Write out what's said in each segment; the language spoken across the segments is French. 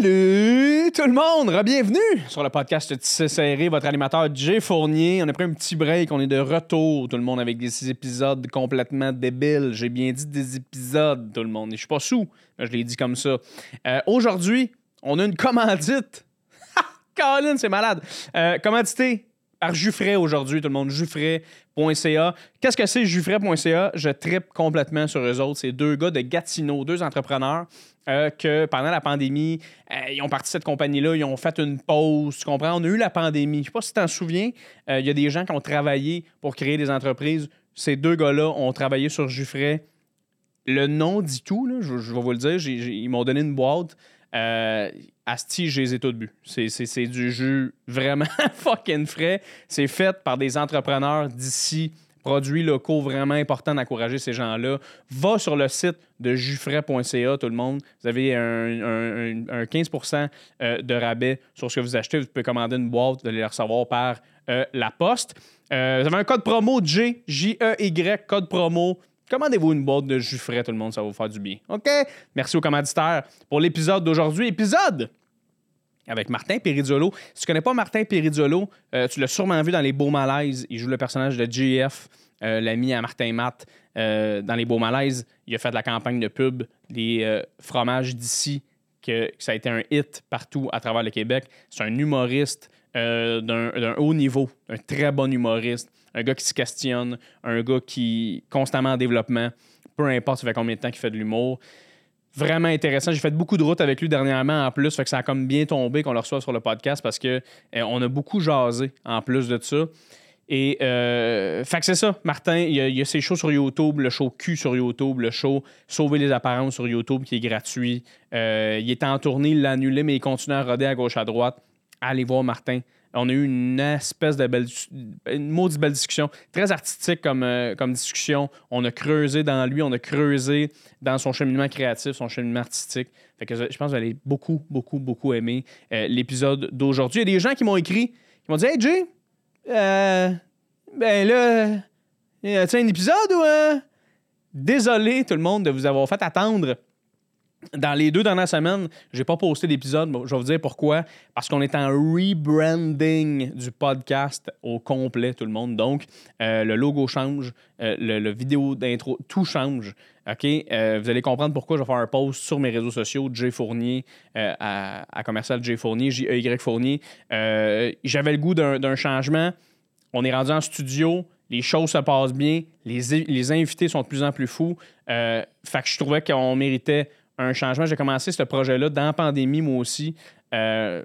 Salut tout le monde, bienvenue sur le podcast Tissé Serré, votre animateur Jay Fournier. On a pris un petit break, on est de retour tout le monde avec des épisodes complètement débiles. J'ai bien dit des épisodes tout le monde, et je suis pas sous, mais je l'ai dit comme ça. Euh, aujourd'hui, on a une commandite. Colin, c'est malade. Euh, commandité par Juffray aujourd'hui, tout le monde. Juffray.ca. Qu'est-ce que c'est Juffray.ca? Je tripe complètement sur eux autres. C'est deux gars de Gatineau, deux entrepreneurs euh, que pendant la pandémie, euh, ils ont parti cette compagnie-là, ils ont fait une pause. Tu comprends? On a eu la pandémie. Je sais pas si tu t'en souviens. Euh, Il y a des gens qui ont travaillé pour créer des entreprises. Ces deux gars-là ont travaillé sur Juffray. Le nom dit tout, je, vais vous le dire. Ils m'ont donné une boîte. Euh, Asti, je les ai tous bu. C'est du jus vraiment fucking frais. C'est fait par des entrepreneurs d'ici, produits locaux vraiment importants d'encourager ces gens-là. Va sur le site de jufray.ca, tout le monde. Vous avez un, un- un- un 15% euh, de rabais sur ce que vous achetez. Vous pouvez commander une boîte, vous allez la recevoir par euh, la poste. Euh, vous avez un code promo J, J-E-Y, code promo. Commandez-vous une boîte de jus frais, tout le monde, ça va vous faire du bien. OK? Merci aux commanditaires pour l'épisode d'aujourd'hui. Épisode avec Martin Perizzolo. Si tu connais pas Martin Perizzolo, euh, tu l'as sûrement vu dans Les Beaux Malaises. Il joue le personnage de JF, euh, l'ami à Martin Matt. Euh, dans Les Beaux Malaises, il a fait de la campagne de pub, les euh, fromages d'ici, que, que ça a été un hit partout à travers le Québec. C'est un humoriste d'un haut niveau, un très bon humoriste, un gars qui se questionne, un gars qui est constamment en développement, peu importe ça fait combien de temps qu'il fait de l'humour vraiment intéressant. J'ai fait beaucoup de routes avec lui dernièrement en plus, fait que ça a comme bien tombé qu'on le reçoive sur le podcast parce que euh, on a beaucoup jasé en plus de ça. Et euh, fait que c'est ça, Martin, il y, a, il y a ses shows sur YouTube, le show Q sur YouTube, le show Sauver les apparences sur YouTube qui est gratuit. Euh, il était en tournée, il l'a annulé, mais il continue à roder à gauche à droite. Allez voir Martin. On a eu une espèce de belle, une maudite belle discussion, très artistique comme, euh, comme discussion. On a creusé dans lui, on a creusé dans son cheminement créatif, son cheminement artistique. Fait que je pense que vous allez beaucoup, beaucoup, beaucoup aimer euh, l'épisode d'aujourd'hui. Il y a des gens qui m'ont écrit, qui m'ont dit Hey Jay, euh, ben là, a-t-il un épisode ou. euh? Désolé tout le monde de vous avoir fait attendre. Dans les deux dernières semaines, j'ai pas posté d'épisode. Je vais vous dire pourquoi. Parce qu'on est en rebranding du podcast au complet, tout le monde. Donc, euh, le logo change, euh, le, vidéo d'intro, tout change. OK? Euh, vous allez comprendre pourquoi je vais faire un post sur mes réseaux sociaux, J Fournier, euh, à, à commercial J Fournier, J-E-Y Fournier. J'avais le goût d'un changement. On est rendu en studio, les choses se passent bien, les, les invités sont de plus en plus fous. Fait que je trouvais qu'on méritait un changement. J'ai commencé ce projet-là dans la pandémie, moi aussi. Euh,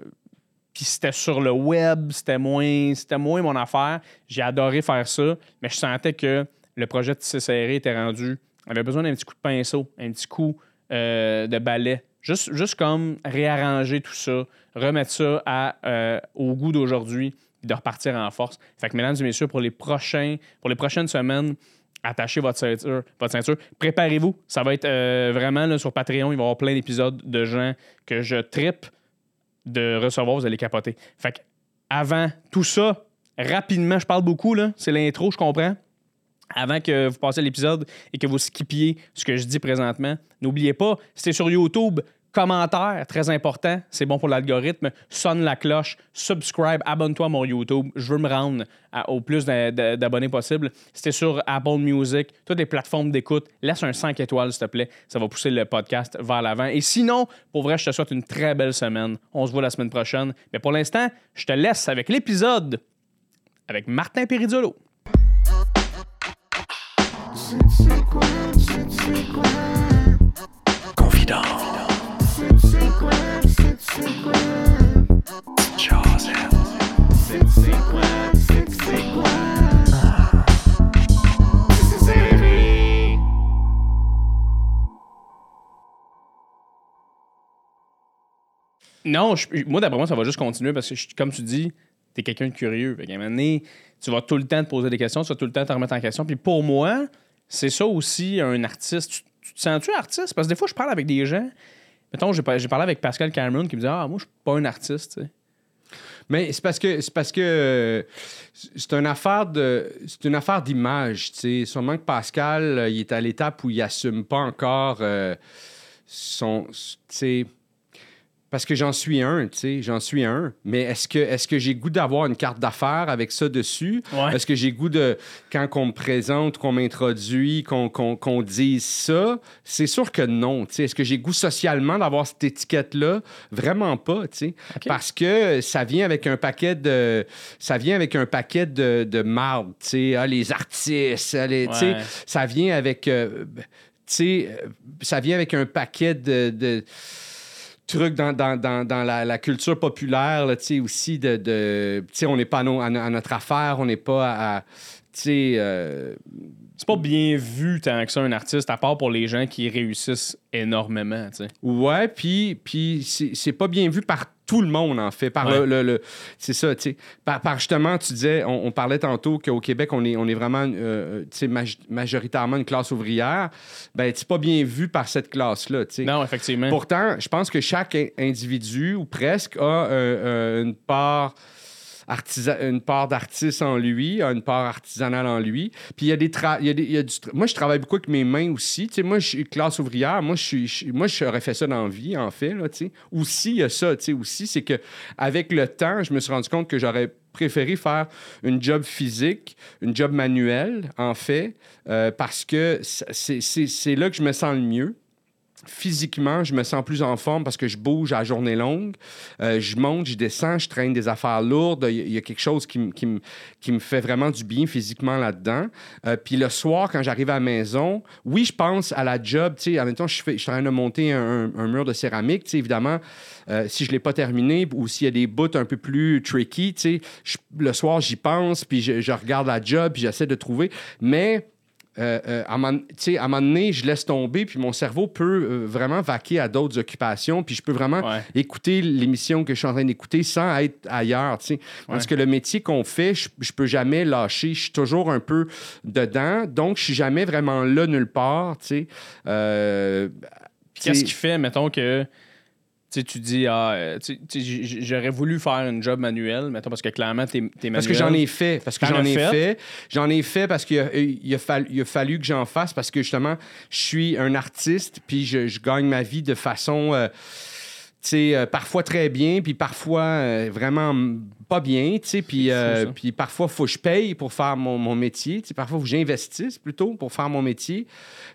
puis c'était sur le web, c'était moins, c'était moins mon affaire. J'ai adoré faire ça, mais je sentais que le projet de Serré était rendu. avait besoin d'un petit coup de pinceau, un petit coup euh, de balai. Juste, juste comme réarranger tout ça, remettre ça euh, au goût d'aujourd'hui, de repartir en force. Fait que, mesdames et messieurs, pour les, prochains, pour les prochaines semaines, attachez votre ceinture. Votre ceinture. Préparez-vous. Ça va être euh, vraiment sur Patreon. Il va y avoir plein d'épisodes de gens que je tripe de recevoir. Vous allez capoter. Fait que avant tout ça, rapidement, je parle beaucoup. C'est l'intro, je comprends. Avant que vous passiez l'épisode et que vous skippiez ce que je dis présentement, n'oubliez pas, c'est sur YouTube, commentaire, très important, c'est bon pour l'algorithme, sonne la cloche, subscribe, abonne-toi à mon YouTube, je veux me rendre au plus d'a- d'a- d'abonnés possible. C'était sur Apple Music, toutes les plateformes d'écoute, laisse un 5 étoiles s'il te plaît, ça va pousser le podcast vers l'avant. Et sinon, pour vrai, je te souhaite une très belle semaine. On se voit la semaine prochaine. Mais pour l'instant, je te laisse avec l'épisode avec Martin Perizzolo. Non, moi, d'après moi, ça va juste continuer parce que, comme tu dis, tu es quelqu'un de curieux. Fait un moment donné, tu vas tout le temps te poser des questions, tu vas tout le temps te remettre en question. Puis pour moi, c'est ça aussi, un artiste. Tu, te sens-tu artiste? Parce que des fois, je parle avec des gens. Mettons, j'ai par- j'ai parlé avec Pascal Cameron qui me dit Ah, moi, je suis pas un artiste. tu sais. Mais c'est parce que c'est parce que euh, c'est une affaire de c'est une affaire d'image, tu sais. Sûrement que Pascal, euh, il est à l'étape où il assume pas encore euh, son, tu sais. Parce que j'en suis un, tu sais, j'en suis un. Mais est-ce que, est que j'ai goût d'avoir une carte d'affaires avec ça dessus? Ouais. Est-ce que j'ai goût de, quand on me présente, qu'on m'introduit, qu'on qu'on dise ça? C'est sûr que non, tu sais. Est-ce que j'ai goût socialement d'avoir cette étiquette-là? Vraiment pas, tu sais. Parce que ça vient avec un paquet de... Ça vient avec un paquet de, de marde, tu sais. Ah, les artistes, ah, les, tu sais. Ça vient avec... euh, tu sais, euh, ça vient avec un paquet de... de trucs dans, dans, dans, dans la, la culture populaire, là, aussi de... de on n'est pas à, à no- à notre affaire, on n'est pas à... à- euh, C'est pas bien vu tant que ça, un artiste, à part pour les gens qui réussissent énormément, tu sais. ouais, puis, puis c'est pas bien vu par tout le monde, en fait. Par Ouais. le, le- le- c'est ça, tu sais. Par, par justement, tu disais, on, on parlait tantôt qu'au Québec, on est, on est vraiment, euh, tu sais, maj- majoritairement une classe ouvrière. Ben, c'est pas bien vu par cette classe-là, tu sais. Non, effectivement. Pourtant, je pense que chaque in- individu, ou presque, a euh, euh, une part une part d'artiste en lui, une part artisanale en lui. Puis il y a des, tra- il y a du moi je travaille beaucoup avec mes mains aussi. Tu sais, moi je suis classe ouvrière, moi je suis moi j'aurais fait ça dans la vie en fait là, tu sais. Aussi il y a ça, tu sais aussi c'est que avec le temps, je me suis rendu compte que j'aurais préféré faire une job physique, une job manuelle, en fait, euh, parce que c'est là que je me sens le mieux physiquement, je me sens plus en forme parce que je bouge à journée longue. Euh, je monte, je descends, je traîne des affaires lourdes. Il y a- quelque chose qui, me- fait vraiment du bien physiquement là-dedans. Euh, puis le soir, quand j'arrive à la maison, oui, je pense à la job. Tu sais, en même temps, je, suis en train de monter un, mur de céramique. Tu sais, évidemment, euh, si je ne l'ai pas terminé ou s'il y a des bouts un peu plus tricky, tu sais, le soir, j'y pense, puis je, je regarde la job, puis j'essaie de trouver. Mais euh, euh, à, un moment- tu sais, à un moment donné, je laisse tomber, puis mon cerveau peut euh, vraiment vaquer à d'autres occupations, puis je peux vraiment Ouais. écouter l'émission que je suis en train d'écouter sans être ailleurs. Parce que le métier qu'on fait, je, je peux jamais lâcher. Je suis toujours un peu dedans, donc je suis jamais vraiment là nulle part. Qu'est-ce qui fait, mettons, que tu sais, tu dis, ah, euh, j'aurais voulu faire une job manuelle, mettons, parce que clairement, t'es manuel. Parce que j'en ai fait. Parce que j'en ai fait? fait. J'en ai fait parce qu'il a, il a fallu, il a fallu que j'en fasse parce que justement, je suis un artiste puis je, je gagne ma vie de façon. euh, tu sais, euh, parfois très bien, puis parfois euh, vraiment pas bien, tu sais, puis, euh, puis parfois, faut que je paye pour faire mon, mon métier, tu sais, parfois, faut que j'investisse plutôt pour faire mon métier.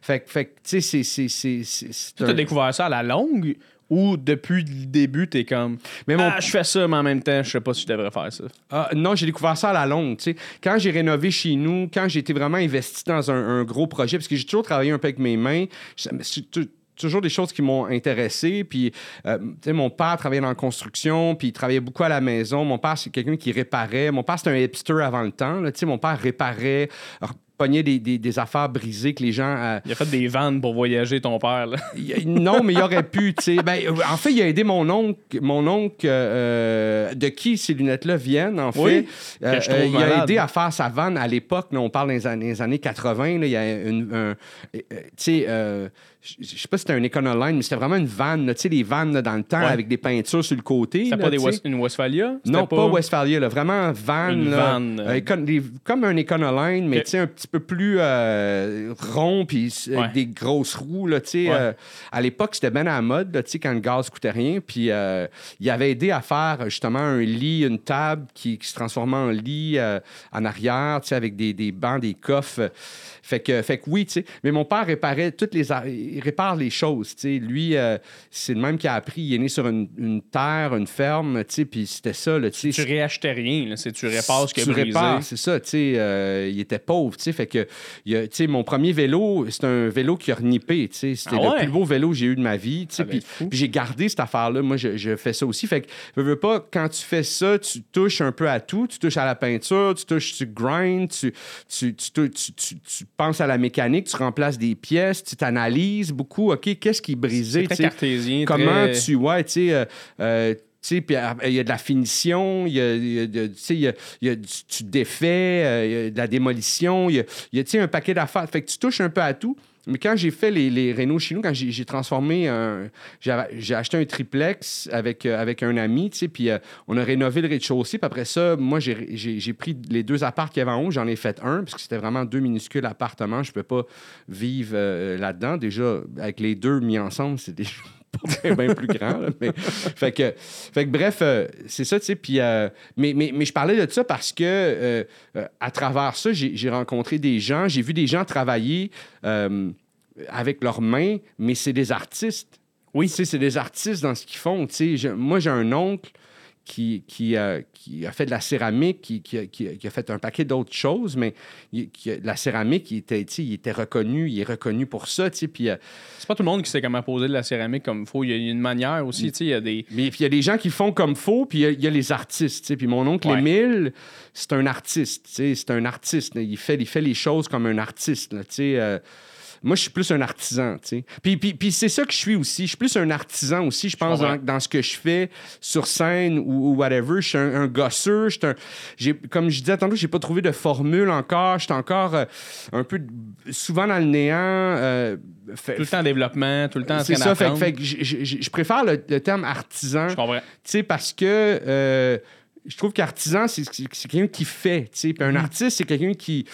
Fait, que- fait tu sais, c'est- Tu un- as découvert ça à la longue ou depuis le début, t'es comme, Mais mon- ah, je fais ça, mais en même temps, je sais pas si je devrais faire ça. Ah, non, j'ai découvert ça à la longue. tu sais. Quand j'ai rénové chez nous, quand j'ai été vraiment investi dans un, un gros projet, parce que j'ai toujours travaillé un peu avec mes mains, c'est tou- toujours des choses qui m'ont intéressé. Puis, euh, tu sais, mon père travaillait dans la construction, puis il travaillait beaucoup à la maison. Mon père, c'est quelqu'un qui réparait. Mon père, c'était un hipster avant le temps. là. Tu sais, mon père réparait, pognait des, des- des affaires brisées que les gens... euh, Il a fait des vannes pour voyager, ton père. Là. non, mais il aurait pu. Ben, euh, en fait, il a aidé mon oncle, mon oncle euh, de qui ces lunettes-là viennent, en fait. Oui, je trouve il a aidé à faire sa vanne à l'époque. On parle des années, des années 80. là, il y a une. un- je sais pas si c'était un Econoline, mais c'était vraiment une vanne, tu sais, les vannes là, dans le temps Ouais. avec des peintures sur le côté. C'était pas des. West- une Westphalia? Non, pas, Westphalia, là, vraiment van. Une là, vanne, euh. euh, écon- comme un Econoline, mais Ok. tu sais, un petit peu plus euh, rond, puis Ouais. avec des grosses roues. Là, Ouais. euh, à l'époque, c'était bien à la mode, là, quand le gaz coûtait rien. Puis il avait aidé à faire justement un lit, une table qui, qui se transformait en lit en arrière, avec des, des bancs, des coffres. Fait que, fait que oui, tu sais. Mais mon père réparait toutes les. Il répare les choses. Lui, euh, c'est le même qui a appris. Il est né sur une, une terre, une ferme, puis c'était ça, là, tu réachetais rien, là, c'est tu répares ce qui est Tu brisé? répares, c'est ça, sais. euh, il était pauvre. Fait que, il a- mon premier vélo, c'est un vélo qui a renippé. C'était Ah le plus beau vélo que j'ai eu de ma vie. Ça doit Puis j'ai gardé cette affaire-là. Moi, je, je fais ça aussi. Fait que, veux, veux pas, quand tu fais ça, tu touches un peu à tout. Tu touches à la peinture, tu touches, tu grind, tu, tu, tu, tu, tu- tu- tu penses à la mécanique, tu remplaces des pièces, tu t'analyses beaucoup. OK, qu'est-ce qui est brisé, C'est très cartésien. Comment très- tu. Ouais, tu sais. euh, euh, tu sais, puis euh, il y a de la finition, il y a, y a tu sais, il y a- il y a du- tu défais, euh, il y a de la démolition, il y a, un paquet d'affaires. Fait que tu touches un peu à tout. Mais quand j'ai fait les, les chez nous, quand j'ai transformé un. J'ai acheté un triplex avec, euh, avec un ami, tu sais, puis euh, on a rénové le rez-de-chaussée. Puis après ça, moi, j'ai- pris les deux apparts qu'il y avait en haut, j'en ai fait un, parce que c'était vraiment deux minuscules appartements. Je ne peux pas vivre euh, là-dedans. Déjà, avec les deux mis ensemble, c'est déjà pas bien plus grand. là, mais, fait, que, fait que bref, euh, c'est ça, tu sais. Puis, euh, mais, mais, mais je parlais de ça parce que euh, à travers ça, j'ai rencontré des gens, j'ai vu des gens travailler avec leurs mains, mais c'est des artistes. Oui. Tu sais, c'est des artistes dans ce qu'ils font. tu sais. Je- moi, j'ai un oncle qui, qui, euh, qui a fait de la céramique, qui, qui a- qui fait un paquet d'autres choses, mais il- qui a- la céramique, il était, il reconnu, il est reconnu pour ça. Puis, euh, C'est pas tout le monde qui sait comment poser de la céramique comme il faut. Il y a une manière aussi, il y a des... Mais puis il y a des gens qui font comme faux, puis il y a- il y, a les artistes. Puis mon oncle Ouais. Émile, c'est un artiste. C'est un artiste. Il fait, il fait les choses comme un artiste. là. Euh, moi, je suis plus un artisan. tu sais. Puis, puis, puis c'est ça que je suis aussi. Je suis plus un artisan aussi, je pense, dans, dans ce que je fais sur scène ou, ou whatever. Je suis un, un gosseur. je suis un- comme je disais tantôt, j'ai pas trouvé de formule encore. Je suis encore euh, un peu souvent dans le néant. euh, fait- Tout le temps en développement, tout le temps en c'est ça, fait, fait que je, préfère le, le terme artisan. Je comprends. Tu sais, parce que euh, je trouve qu'artisan, c'est quelqu'un qui fait. Puis un artiste, c'est quelqu'un qui.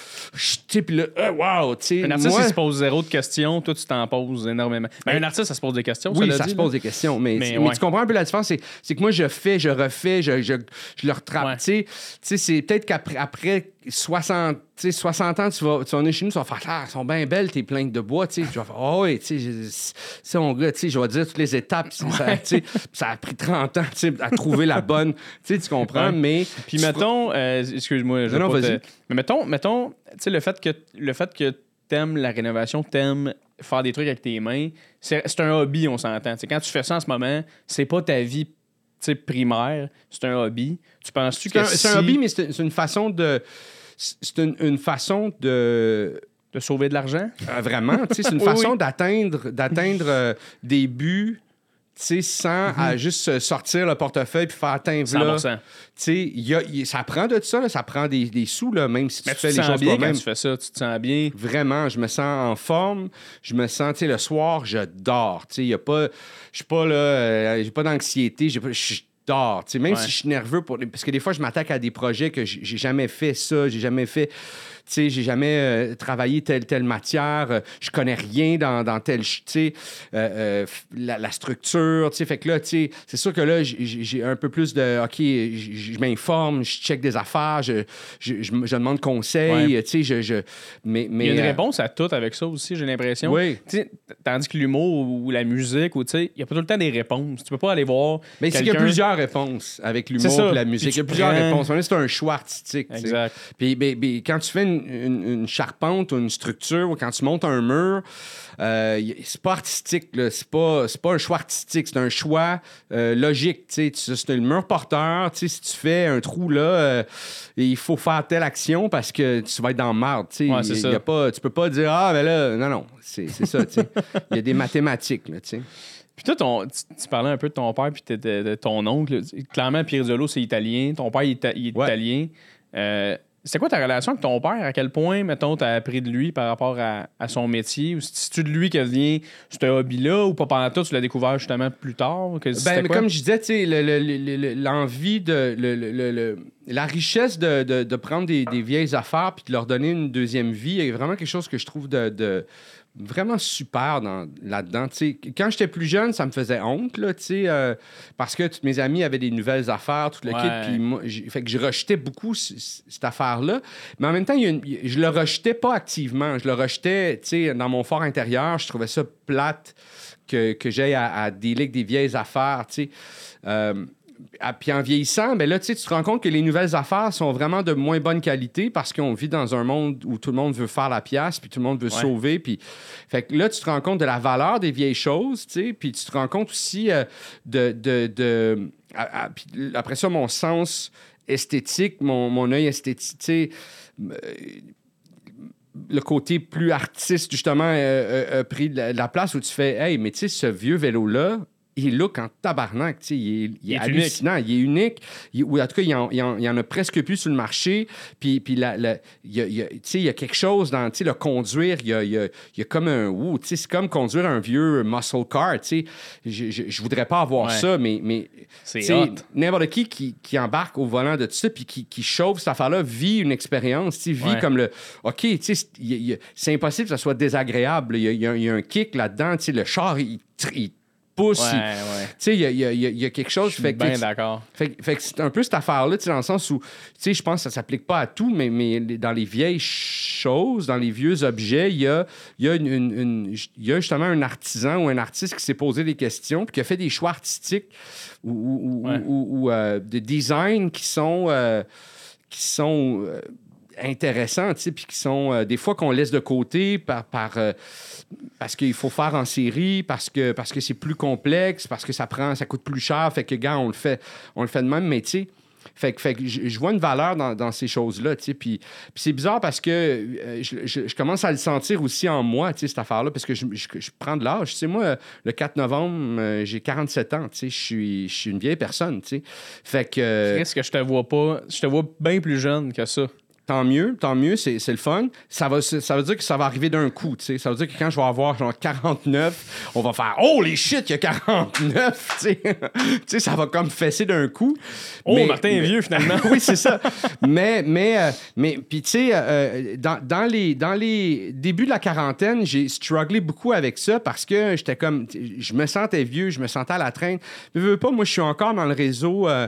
Puis là, euh, wow, tu sais. Un artiste, moi- il se pose zéro de questions, toi, tu t'en poses énormément. Ben, un artiste, ça se pose des questions, oui, ça dit, se là. pose des questions, mais, Mais tu comprends un peu la différence, c'est, que moi, je fais, je refais, je, je, je le retrape. Ouais. C'est peut-être qu'après après 60, tu sais, 60 ans, tu vas, tu vas chez nous, tu vas faire, ah, elles sont bien belles, tes plantes de bois, tu vais faire, oh, oui, tu sais, je- c'est mon gars, tu sais, je vais dire toutes les étapes, ça, tu sais, ça a pris 30 ans, tu sais, à trouver la bonne, tu sais, tu comprends, Ouais. mais. Puis mettons, euh, excuse-moi, je Non, vais non, pas te- vas-y. Mais mettons, mettons, tu sais, le fait que le fait que t'aimes la rénovation, t'aimes faire des trucs avec tes mains, c'est c'est un hobby, on s'entend. Quand tu fais ça en ce moment, c'est pas ta vie tu sais, primaire, c'est un hobby. Tu penses-tu que c'est un hobby, mais c'est une façon de. C'est une, une façon de. de sauver de l'argent? Euh, vraiment, tu sais, c'est une Oui, façon oui. d'atteindre, d'atteindre euh, des buts, tu sais, sans à juste euh, sortir le portefeuille puis faire atteindre là. 100%. Tu sais, il y a- il- ça prend de ça, là, ça prend des, des sous, là, même si tu tu fais les choses bien quand tu fais ça, tu te sens bien. Vraiment, je me sens en forme. Je me sens, tu sais, le soir, je dors. Tu sais, il y a pas. Je suis pas là. euh, j'ai pas d'anxiété. j'ai pas- Je dors. Tu sais, même Ouais. si je suis nerveux pour. Parce que des fois, je m'attaque à des projets que j'ai jamais fait ça. J'ai jamais fait. Tu sais, j'ai jamais euh, travaillé telle, telle matière. euh, je connais rien dans, dans telle. Tu sais, euh, euh, la, la structure. Tu sais, fait que là, tu sais, c'est sûr que là, j'ai- un peu plus de. OK, je m'informe, je check des affaires, je, je, je, me- je demande conseil. Ouais. Tu sais, je, je. Mais, mais, Il y a une réponse à tout avec ça aussi, j'ai l'impression. Oui. Tu sais, Tandis que l'humour ou la musique, ou tu sais, il n'y a pas tout le temps des réponses. Tu peux pas aller voir. Mais c'est qu'il y a plusieurs réponses avec l'humour et la musique. Il y a plusieurs prends- réponses. On est- C'est un choix artistique. Exact. Puis, ben, ben, quand tu fais une, une- une charpente ou une structure ou quand tu montes un mur, euh, y- c'est pas artistique. là. C'est pas, c'est pas un choix artistique. C'est un choix euh, logique. tu sais. Tu- C'est le mur porteur. tu sais, Si tu fais un trou là, euh, il faut faire telle action parce que tu vas être dans le marde. tu sais. Ouais, y a pas, tu peux pas dire Ah, ben là, non, non. C'est c'est ça. tu sais. Il y a des mathématiques. Là, tu sais. Puis toi, ton, tu, tu parlais un peu de ton père puis de, de- de ton oncle. Clairement, Pirzolo, c'est italien. Ton père, il est, il est Ouais. italien. Euh, c'est quoi ta relation avec ton père? À quel point, mettons, t'as appris de lui par rapport à, à son métier? Ou c'est-tu de lui que vient ce hobby-là? Ou pas pendant tout, tu l'as découvert justement plus tard? Que, Ben, mais comme je disais, le- le- le- l'envie de. la richesse de, de- de prendre des, des vieilles affaires puis de leur donner une deuxième vie est vraiment quelque chose que je trouve de. Vraiment super dans- là-dedans. Quand j'étais plus jeune, ça me faisait honte, là, euh, parce que tous mes amis avaient des nouvelles affaires, tout le Ouais. kit, puis moi, fait que je rejetais beaucoup cette affaire-là. Mais en même temps, il y a une- je le rejetais pas activement. Je le rejetais, dans mon fort intérieur. Je trouvais ça plate que, que j'aille à, à des vieilles affaires, tu sais. Euh, puis en vieillissant, ben là, tu te rends compte que les nouvelles affaires sont vraiment de moins bonne qualité parce qu'on vit dans un monde où tout le monde veut faire la pièce, puis tout le monde veut Ouais. sauver. Puis, fait que là, tu te rends compte de la valeur des vieilles choses, tu sais, puis tu te rends compte aussi euh, de... de, de- après ça, mon sens esthétique, mon, mon œil esthétique, tu sais, euh, le côté plus artiste, justement, euh, euh, a pris de la, de la place où tu fais Hey, mais tu sais, ce vieux vélo-là, il look en tabarnak, tu sais, il est, il est Il est hallucinant, il est unique. Il- ou en tout cas, il y en, il en- en a presque plus sur le marché. Puis, puis la- la- il, y a, il y a- tu sais, il y a quelque chose dans tu sais, le conduire, il y a, il y a- il y a comme un. ouh, tu sais, c'est comme conduire un vieux muscle car. tu sais. Je, je, je voudrais pas avoir Ouais. ça, mais. mais C'est tu sais, hot. N'importe qui, qui qui embarque au volant de tout ça puis qui, qui chauffe cette affaire-là vit une expérience, tu sais, vit Ouais. comme le OK, tu sais, c'est- impossible que ça soit désagréable. Il y a, il y a un kick là-dedans, tu sais, le char, il, pousse. Ouais, ouais. Tu sais, il y a, y a- y quelque chose. Je suis fait que- bien d'accord. fait, que- fait que c'est un peu cette affaire-là, dans le sens où, tu sais, je pense que ça s'applique pas à tout, mais, mais dans les vieilles choses, dans les vieux objets, il y a, y, a une- une- une- il y a justement un artisan ou un artiste qui s'est posé des questions puis qui a fait des choix artistiques ou, ou, ou- Ouais. ou- ou, euh, de design qui sont, euh, qui sont euh, intéressants, puis qui sont euh, des fois qu'on laisse de côté par, euh, parce qu'il faut faire en série, parce que parce que c'est plus complexe, parce que ça prend, ça coûte plus cher, fait que gars, on le fait, on le fait de même, mais tu sais. Fait que, fait que je vois une valeur dans, dans ces choses-là, tu sais. Puis, c'est bizarre parce que euh, je, commence à le sentir aussi en moi, tu sais, cette affaire-là, parce que je, je- prends de l'âge. Tu sais, moi, le 4 novembre, j'ai 47 ans, tu sais. Je suis, je suis une vieille personne, tu sais. Fait que... euh, Chris, que je te vois pas. Je te vois bien plus jeune que ça. Tant mieux, tant mieux, c'est c'est le fun. Ça, va, ça veut dire que ça va arriver d'un coup, tu sais. Ça veut dire que quand je vais avoir genre 49, on va faire « Oh, les shit, il y a 49! » Tu sais, Tu sais, ça va comme fesser d'un coup. Oh, Mais- Martin est vieux finalement. oui, c'est ça. mais, mais, euh, mais puis tu sais, euh, dans, dans les, dans les débuts de la quarantaine, j'ai strugglé beaucoup avec ça parce que j'étais comme, je me sentais vieux, je me sentais à la traîne. Mais veux, pas, moi, je suis encore dans le réseau euh,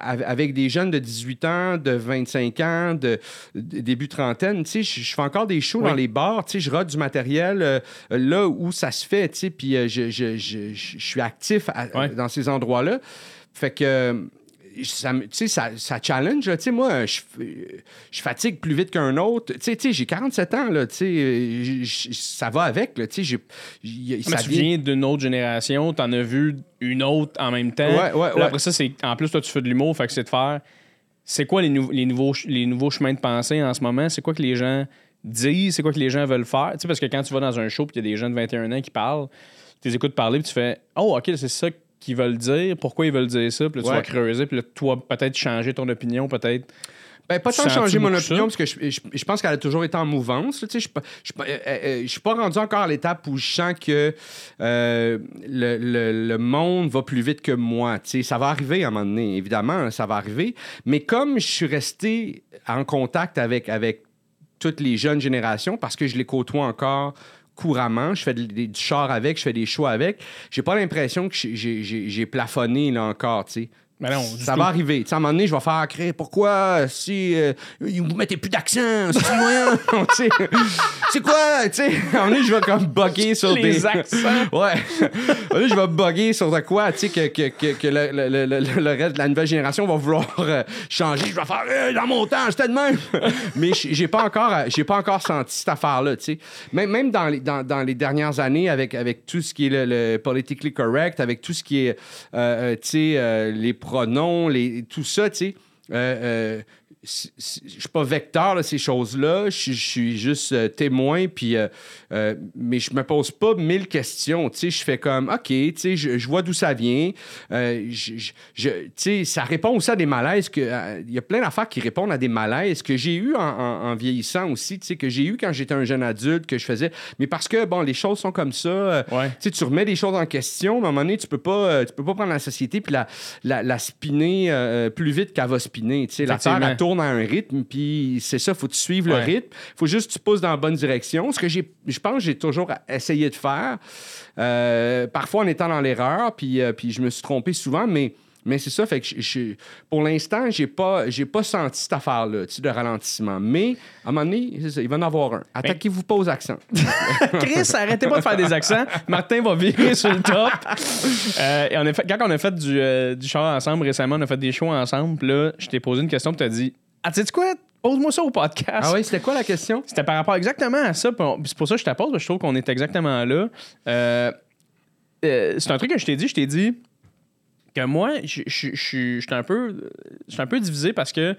av- avec des jeunes de 18 ans, de 25 ans, de début trentaine. Tu sais, je fais encore des shows Oui. dans les bars. Tu sais, je rate du matériel euh, là où ça se fait. Tu sais, puis euh, je, je, je, je- suis actif à- dans ces endroits-là. Fait que ça, tu ça, ça challenge. là. Tu moi, je, je fatigue plus vite qu'un autre. Tu tu j'ai 47 ans. Là, tu ça va avec. Là, tu sais, j'ai, y- Mais ça tu vient- viens d'une autre génération, t'en as vu une autre en même temps. Ouais, ouais, Puis là, ouais. Après ça, c'est en plus toi tu fais de l'humour, fait que c'est de faire. C'est quoi les, nou- les nouveaux les nouveaux chemins de pensée en ce moment? C'est quoi que les gens disent? C'est quoi que les gens veulent faire? Tu sais parce que quand tu vas dans un show puis il y a des jeunes de 21 ans qui parlent, tu les écoutes parler puis tu fais oh ok c'est ça qu'ils veulent dire. Pourquoi ils veulent dire ça Puis là, tu Ouais. vas creuser puis là, toi peut-être changer ton opinion peut-être. Ben, pas tant changer mon opinion, parce que je, je- je pense qu'elle a toujours été en mouvance. là, Je suis pas- euh, euh, je suis pas rendu encore à l'étape où je sens que euh, le, le- le monde va plus vite que moi. Ça va arriver à un moment donné, évidemment, ça va arriver. Mais comme je suis resté en contact avec, avec toutes les jeunes générations, parce que je les côtoie encore couramment, je fais du char avec, je fais des choix avec, j'ai pas l'impression que j'ai- plafonné là encore, tu sais. Ben non, ça va arriver. Tu sais, à un moment donné, je vais faire créer pourquoi si euh, vous mettez plus d'accent, c'est moyen. C'est quoi, tu sais, à un moment donné, je vais comme bugger sur Les des accents. ouais. À un moment donné, je vais bugger sur de quoi, tu sais, que, que, que, que le, le- le- le- le reste de la nouvelle génération va vouloir euh, changer. Je vais faire Hey, dans mon temps, c'était de même. Mais j'ai pas encore, euh, j'ai pas encore senti cette affaire-là, tu sais. Même, même dans, les, dans, dans les dernières années, avec, avec tout ce qui est le, politically correct, avec tout ce qui est, euh, euh, tu sais, euh, les pronoms, les, tout ça, tu sais. euh, euh, je suis pas vecteur de ces choses-là, je suis- juste euh, témoin, puis euh, euh, mais je me pose pas mille questions, tu sais, je fais comme, ok, tu sais, je, vois d'où ça vient, je, je- je- tu sais, ça répond aussi à des malaises, il y a plein d'affaires qui répondent à des malaises que j'ai eu en, en- en vieillissant aussi, tu sais, que j'ai eu quand j'étais un jeune adulte, que je faisais, mais parce que, bon, les choses sont comme ça, Ouais. tu remets des choses en question, mais à un moment donné, tu peux pas, tu peux pas prendre la société puis la, la, la spinner plus vite qu'elle va spinner. Tu sais, la Terre, Effectivement. elle tourne à un rythme, puis c'est ça, faut que tu suives le rythme. faut juste que tu pousses dans la bonne direction. Ce que j'ai, je pense que j'ai toujours essayé de faire, euh, parfois en étant dans l'erreur, puis, euh, puis je me suis trompé souvent, mais... Mais c'est ça, fait que je- je- pour l'instant, j'ai pas, j'ai pas senti cette affaire-là, tu sais, de ralentissement. Mais à un moment donné, ça, il va en avoir un. Attaquez-vous pas aux accents. Chris, arrêtez pas de faire des accents. Martin va virer sur le top. Euh, et on a fait, quand on a fait du, euh, du char ensemble récemment, on a fait des shows ensemble. Là, je t'ai posé une question, puis t'as dit Ah, tu sais quoi? Pose-moi ça au podcast. Ah oui, c'était quoi la question? C'était par rapport exactement à ça. C'est pour ça que je te pose, parce que je trouve qu'on est exactement là. Euh, euh, c'est un truc que je t'ai dit. Je t'ai dit que moi, je suis un peu un peu divisé parce que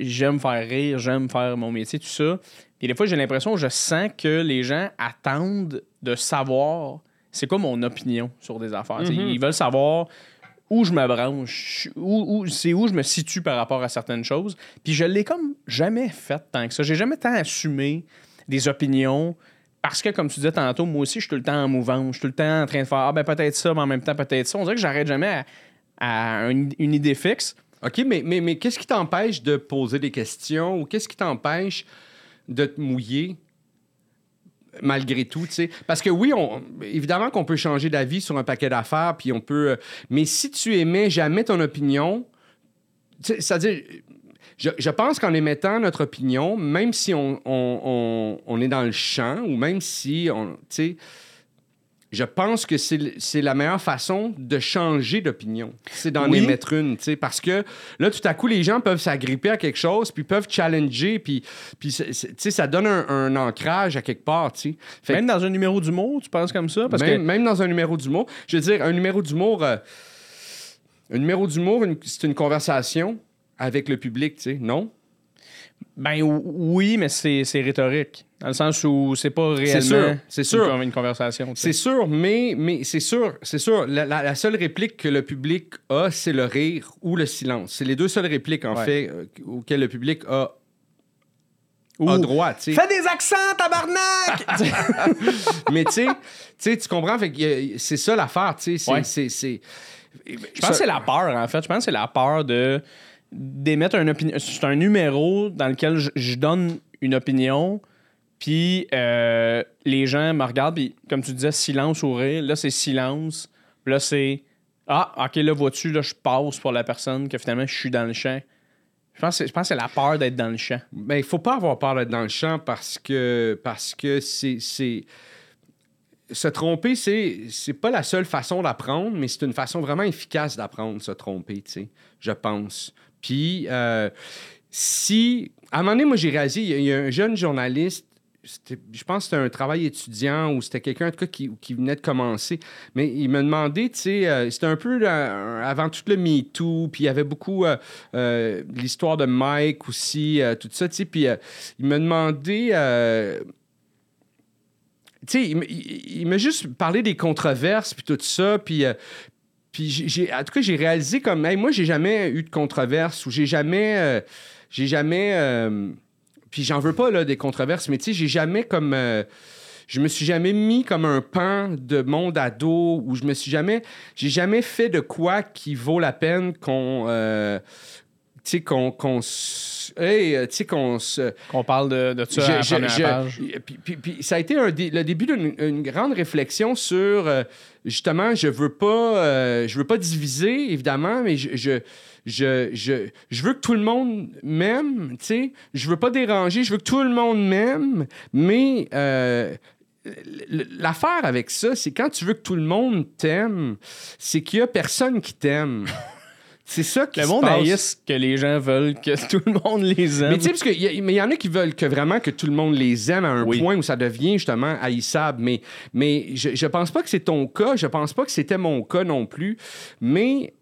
j'aime faire rire, j'aime faire mon métier, tout ça. Puis des fois, j'ai l'impression, je sens que les gens attendent de savoir c'est quoi mon opinion sur des affaires. Mhm. Ils veulent savoir où je me branche, où, où- c'est où je me situe par rapport à certaines choses. Puis je l'ai comme jamais fait tant que ça. J'ai jamais tant assumé des opinions. Parce que, comme tu disais tantôt, moi aussi, je suis tout le temps en mouvement. Je suis tout le temps en train de faire Ah, ben peut-être ça, mais en même temps, peut-être ça. On dirait que j'arrête jamais à, une idée fixe. OK, mais, mais, mais qu'est-ce qui t'empêche de poser des questions ou qu'est-ce qui t'empêche de te mouiller? Malgré tout, tu sais. Parce que oui, on, évidemment qu'on peut changer d'avis sur un paquet d'affaires, puis on peut... euh, mais si tu émets jamais ton opinion, c'est-à-dire... Je, pense qu'en émettant notre opinion, même si on, est dans le champ, ou même si on... Tu je pense que c'est la meilleure façon de changer d'opinion. C'est d'en Oui. émettre une, tu sais, parce que là, tout à coup, les gens peuvent s'agripper à quelque chose, puis peuvent challenger, puis, puis tu sais, ça donne un, un ancrage à quelque part, tu sais. Que Même dans un numéro d'humour, tu penses comme ça? Parce même, que même dans un numéro d'humour, je veux dire, un numéro d'humour, euh, un numéro d'humour, c'est une conversation avec le public, tu sais, non? Ben ou- oui, mais c'est rhétorique. Dans le sens où c'est pas réellement sûr, c'est sûr. Une, une conversation. C'est sûr, mais, mais c'est sûr, c'est sûr. La, la- la seule réplique que le public a, c'est le rire ou le silence. C'est les deux seules répliques, en Ouais. fait, euh, auxquelles le public a, Ou- a droit, tu sais. Fais des accents, tabarnak! mais tu sais, tu comprends? A- c'est ça l'affaire, tu sais. c'est- Ouais. Je pense que c'est la peur, en fait. Je pense que c'est la peur de d'émettre une opinion. C'est un numéro dans lequel je, je donne une opinion, puis euh, les gens me regardent, puis comme tu disais, silence ou rire. Là, c'est silence. Là, c'est Ah, OK, là, vois-tu, là, je passe pour la personne que finalement, je suis dans le champ. Je pense, que- je pense c'est la peur d'être dans le champ. Ben, il faut pas avoir peur d'être dans le champ parce que parce que c'est se tromper, c'est c'est pas la seule façon d'apprendre, mais c'est une façon vraiment efficace d'apprendre, se tromper, tu sais, je pense. Puis euh, si à un moment donné, moi j'ai réalisé, il y, a un jeune journaliste. Je pense que c'était un travail étudiant ou c'était quelqu'un qui, qui venait de commencer. Mais il me demandait, tu sais, euh, c'était un peu avant tout le MeToo, puis il y avait beaucoup euh, euh, l'histoire de Mike aussi, tout ça, tu sais. Puis il me demandait. tu sais, il, me- il- m'a juste parlé des controverses, puis tout ça, puis. j'ai- en tout cas, j'ai réalisé comme, hey, moi, j'ai jamais eu de controverse ou j'ai jamais, j'ai jamais, puis j'en veux pas là des controverses, mais tu sais, j'ai jamais comme, euh, je me suis jamais mis comme un pan de monde ado ou je me suis jamais, j'ai jamais fait de quoi qui vaut la peine qu'on, euh, tu sais, qu'on, qu'on, hey, euh, tu sais, qu'on se, Qu'on parle de, de ça à la je- page. Puis, puis- puis ça a été un dé- le début d'une une grande réflexion sur euh, justement, je veux pas, je veux pas diviser évidemment, mais je, je, je, je, veux que tout le monde m'aime, tu sais. Je veux pas déranger, je veux que tout le monde m'aime, mais euh, L'affaire avec ça, c'est quand tu veux que tout le monde t'aime, c'est qu'il y a personne qui t'aime. C'est ça qui Le se monde passe. haïsse que les gens veulent que tout le monde les aime. Mais tu sais, parce qu'il y, y en a qui veulent que vraiment que tout le monde les aime à un Oui. point où ça devient justement haïssable. Mais, mais je, je pense pas que c'est ton cas. Je pense pas que c'était mon cas non plus. Mais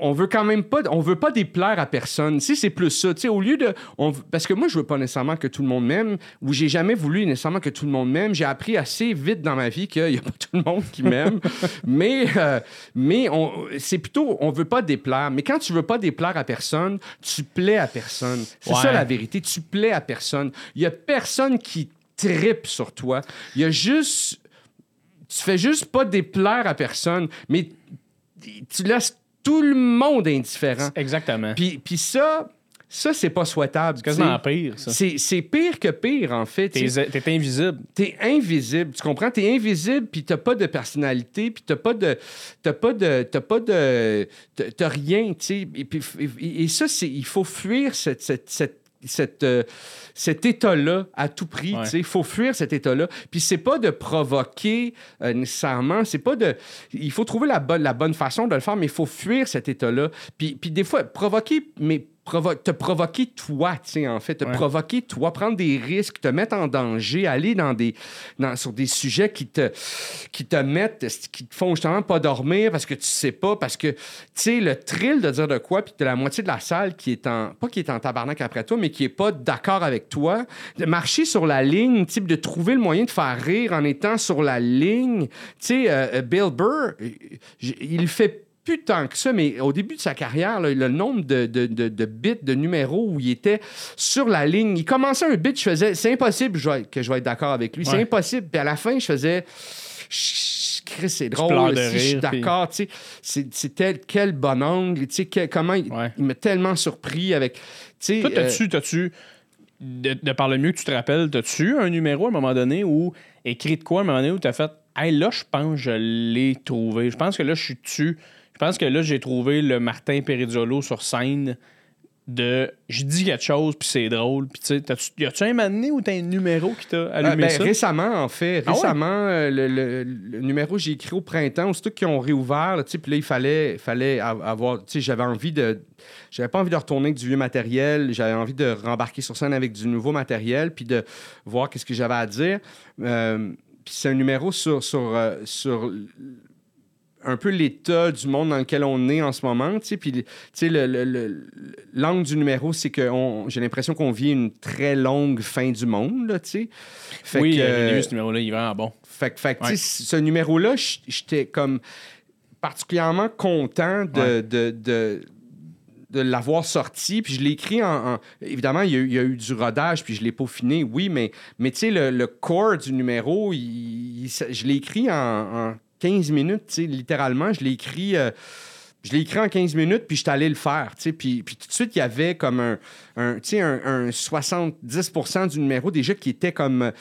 on veut quand même pas, on veut pas déplaire à personne. Tu sais, c'est plus ça. Tu sais, au lieu de, on- parce que moi, je veux pas nécessairement que tout le monde m'aime, ou j'ai jamais voulu nécessairement que tout le monde m'aime. J'ai appris assez vite dans ma vie qu'il y a pas tout le monde qui m'aime. mais, euh, mais on, c'est plutôt, on veut pas déplaire. Mais quand tu veux pas déplaire à personne, tu plais à personne. C'est Ouais. ça la vérité. Tu plais à personne. Il y a personne qui tripe sur toi. Il y a juste, tu fais juste pas déplaire à personne, mais tu laisses tout le monde indifférent. Exactement. Puis, puis ça, ça, c'est pas souhaitable. C'est quasiment pire, ça. C'est, pire que pire, en fait. T'es t'es invisible. T'es invisible, tu comprends? T'es invisible, puis t'as pas de personnalité, puis t'as pas de... T'as pas de... T'as pas de... T'as rien, tu sais. Et, et- et ça, c'est... Il faut fuir cette... cette, cette cette, euh, cet état-là à tout prix, Ouais. il faut fuir cet état-là. Puis c'est pas de provoquer euh, nécessairement, c'est pas de... Il faut trouver la bonne, la bonne façon de le faire, mais il faut fuir cet état-là. Puis, puis des fois, provoquer, mais provo- te provoquer toi, tu sais, en fait, te Ouais. provoquer toi, prendre des risques, te mettre en danger, aller dans des, dans- sur des sujets qui te, qui te mettent, qui te font justement pas dormir parce que tu sais pas, parce que, tu sais, le thrill de dire de quoi, puis de la moitié de la salle qui est en, pas qui est en tabarnak après toi, mais qui est pas d'accord avec toi, de marcher sur la ligne, type de trouver le moyen de faire rire en étant sur la ligne. Tu sais, euh, euh, Bill Burr, il fait plus tant que ça, mais au début de sa carrière, là, le nombre de, de, de, de bits, de numéros où il était sur la ligne, il commençait un bit, je faisais, c'est impossible que je vais être d'accord avec lui, c'est impossible. Puis à la fin, je faisais, Chris, c'est drôle, je suis puis- d'accord, tu sais, c'est c'est tel, quel bon angle, tu sais, que- comment il, Ouais. il m'a tellement surpris avec, tu sais, Toi, euh, t'as-tu, t'as-tu. de, de par le mieux que tu te rappelles, t'as-tu un numéro à un moment donné ou écrit de quoi à un moment donné où t'as fait Hey, là, je pense que je l'ai trouvé. Je pense que là, je suis dessus. Je pense que là, j'ai trouvé le Martin Perizzolo sur scène de je dis quelque chose puis c'est drôle puis tu sais y a-tu un moment donné où t'as un numéro qui t'a Euh, allumé ben, ça? récemment, en fait. Ah ouais? Récemment, euh, le, le- le numéro que j'ai écrit au printemps, c'est tout qui ont réouvert. tu sais, Puis là, il fallait, fallait av- avoir. Tu sais, j'avais envie de. J'avais pas envie de retourner avec du vieux matériel. J'avais envie de rembarquer sur scène avec du nouveau matériel puis de voir qu'est-ce que j'avais à dire. Euh, puis c'est un numéro sur, sur, euh, sur un peu l'état du monde dans lequel on est en ce moment. tu sais. Puis, tu le- le- l'angle du numéro, c'est que j'ai l'impression qu'on vit une très longue fin du monde, là, tu sais. Fait oui que, euh, ce numéro là il est vraiment bon fait, que- fait Ouais. ce numéro-là, j'étais comme particulièrement content de, Ouais. de, de, de l'avoir sorti. Puis je l'ai écrit en, en- Évidemment, il y, a, eu- il y a eu du rodage, puis je l'ai peaufiné, oui, mais, mais tu sais, le, le core du numéro, il- il- je l'ai écrit en, en 15 minutes, tu sais, littéralement. Je l'ai écrit... euh, je l'ai écrit en 15 minutes, puis j'étais allé le faire. tu sais. Puis, puis tout de suite, il y avait comme un, un, tu sais, un, un 70% du numéro déjà qui était comme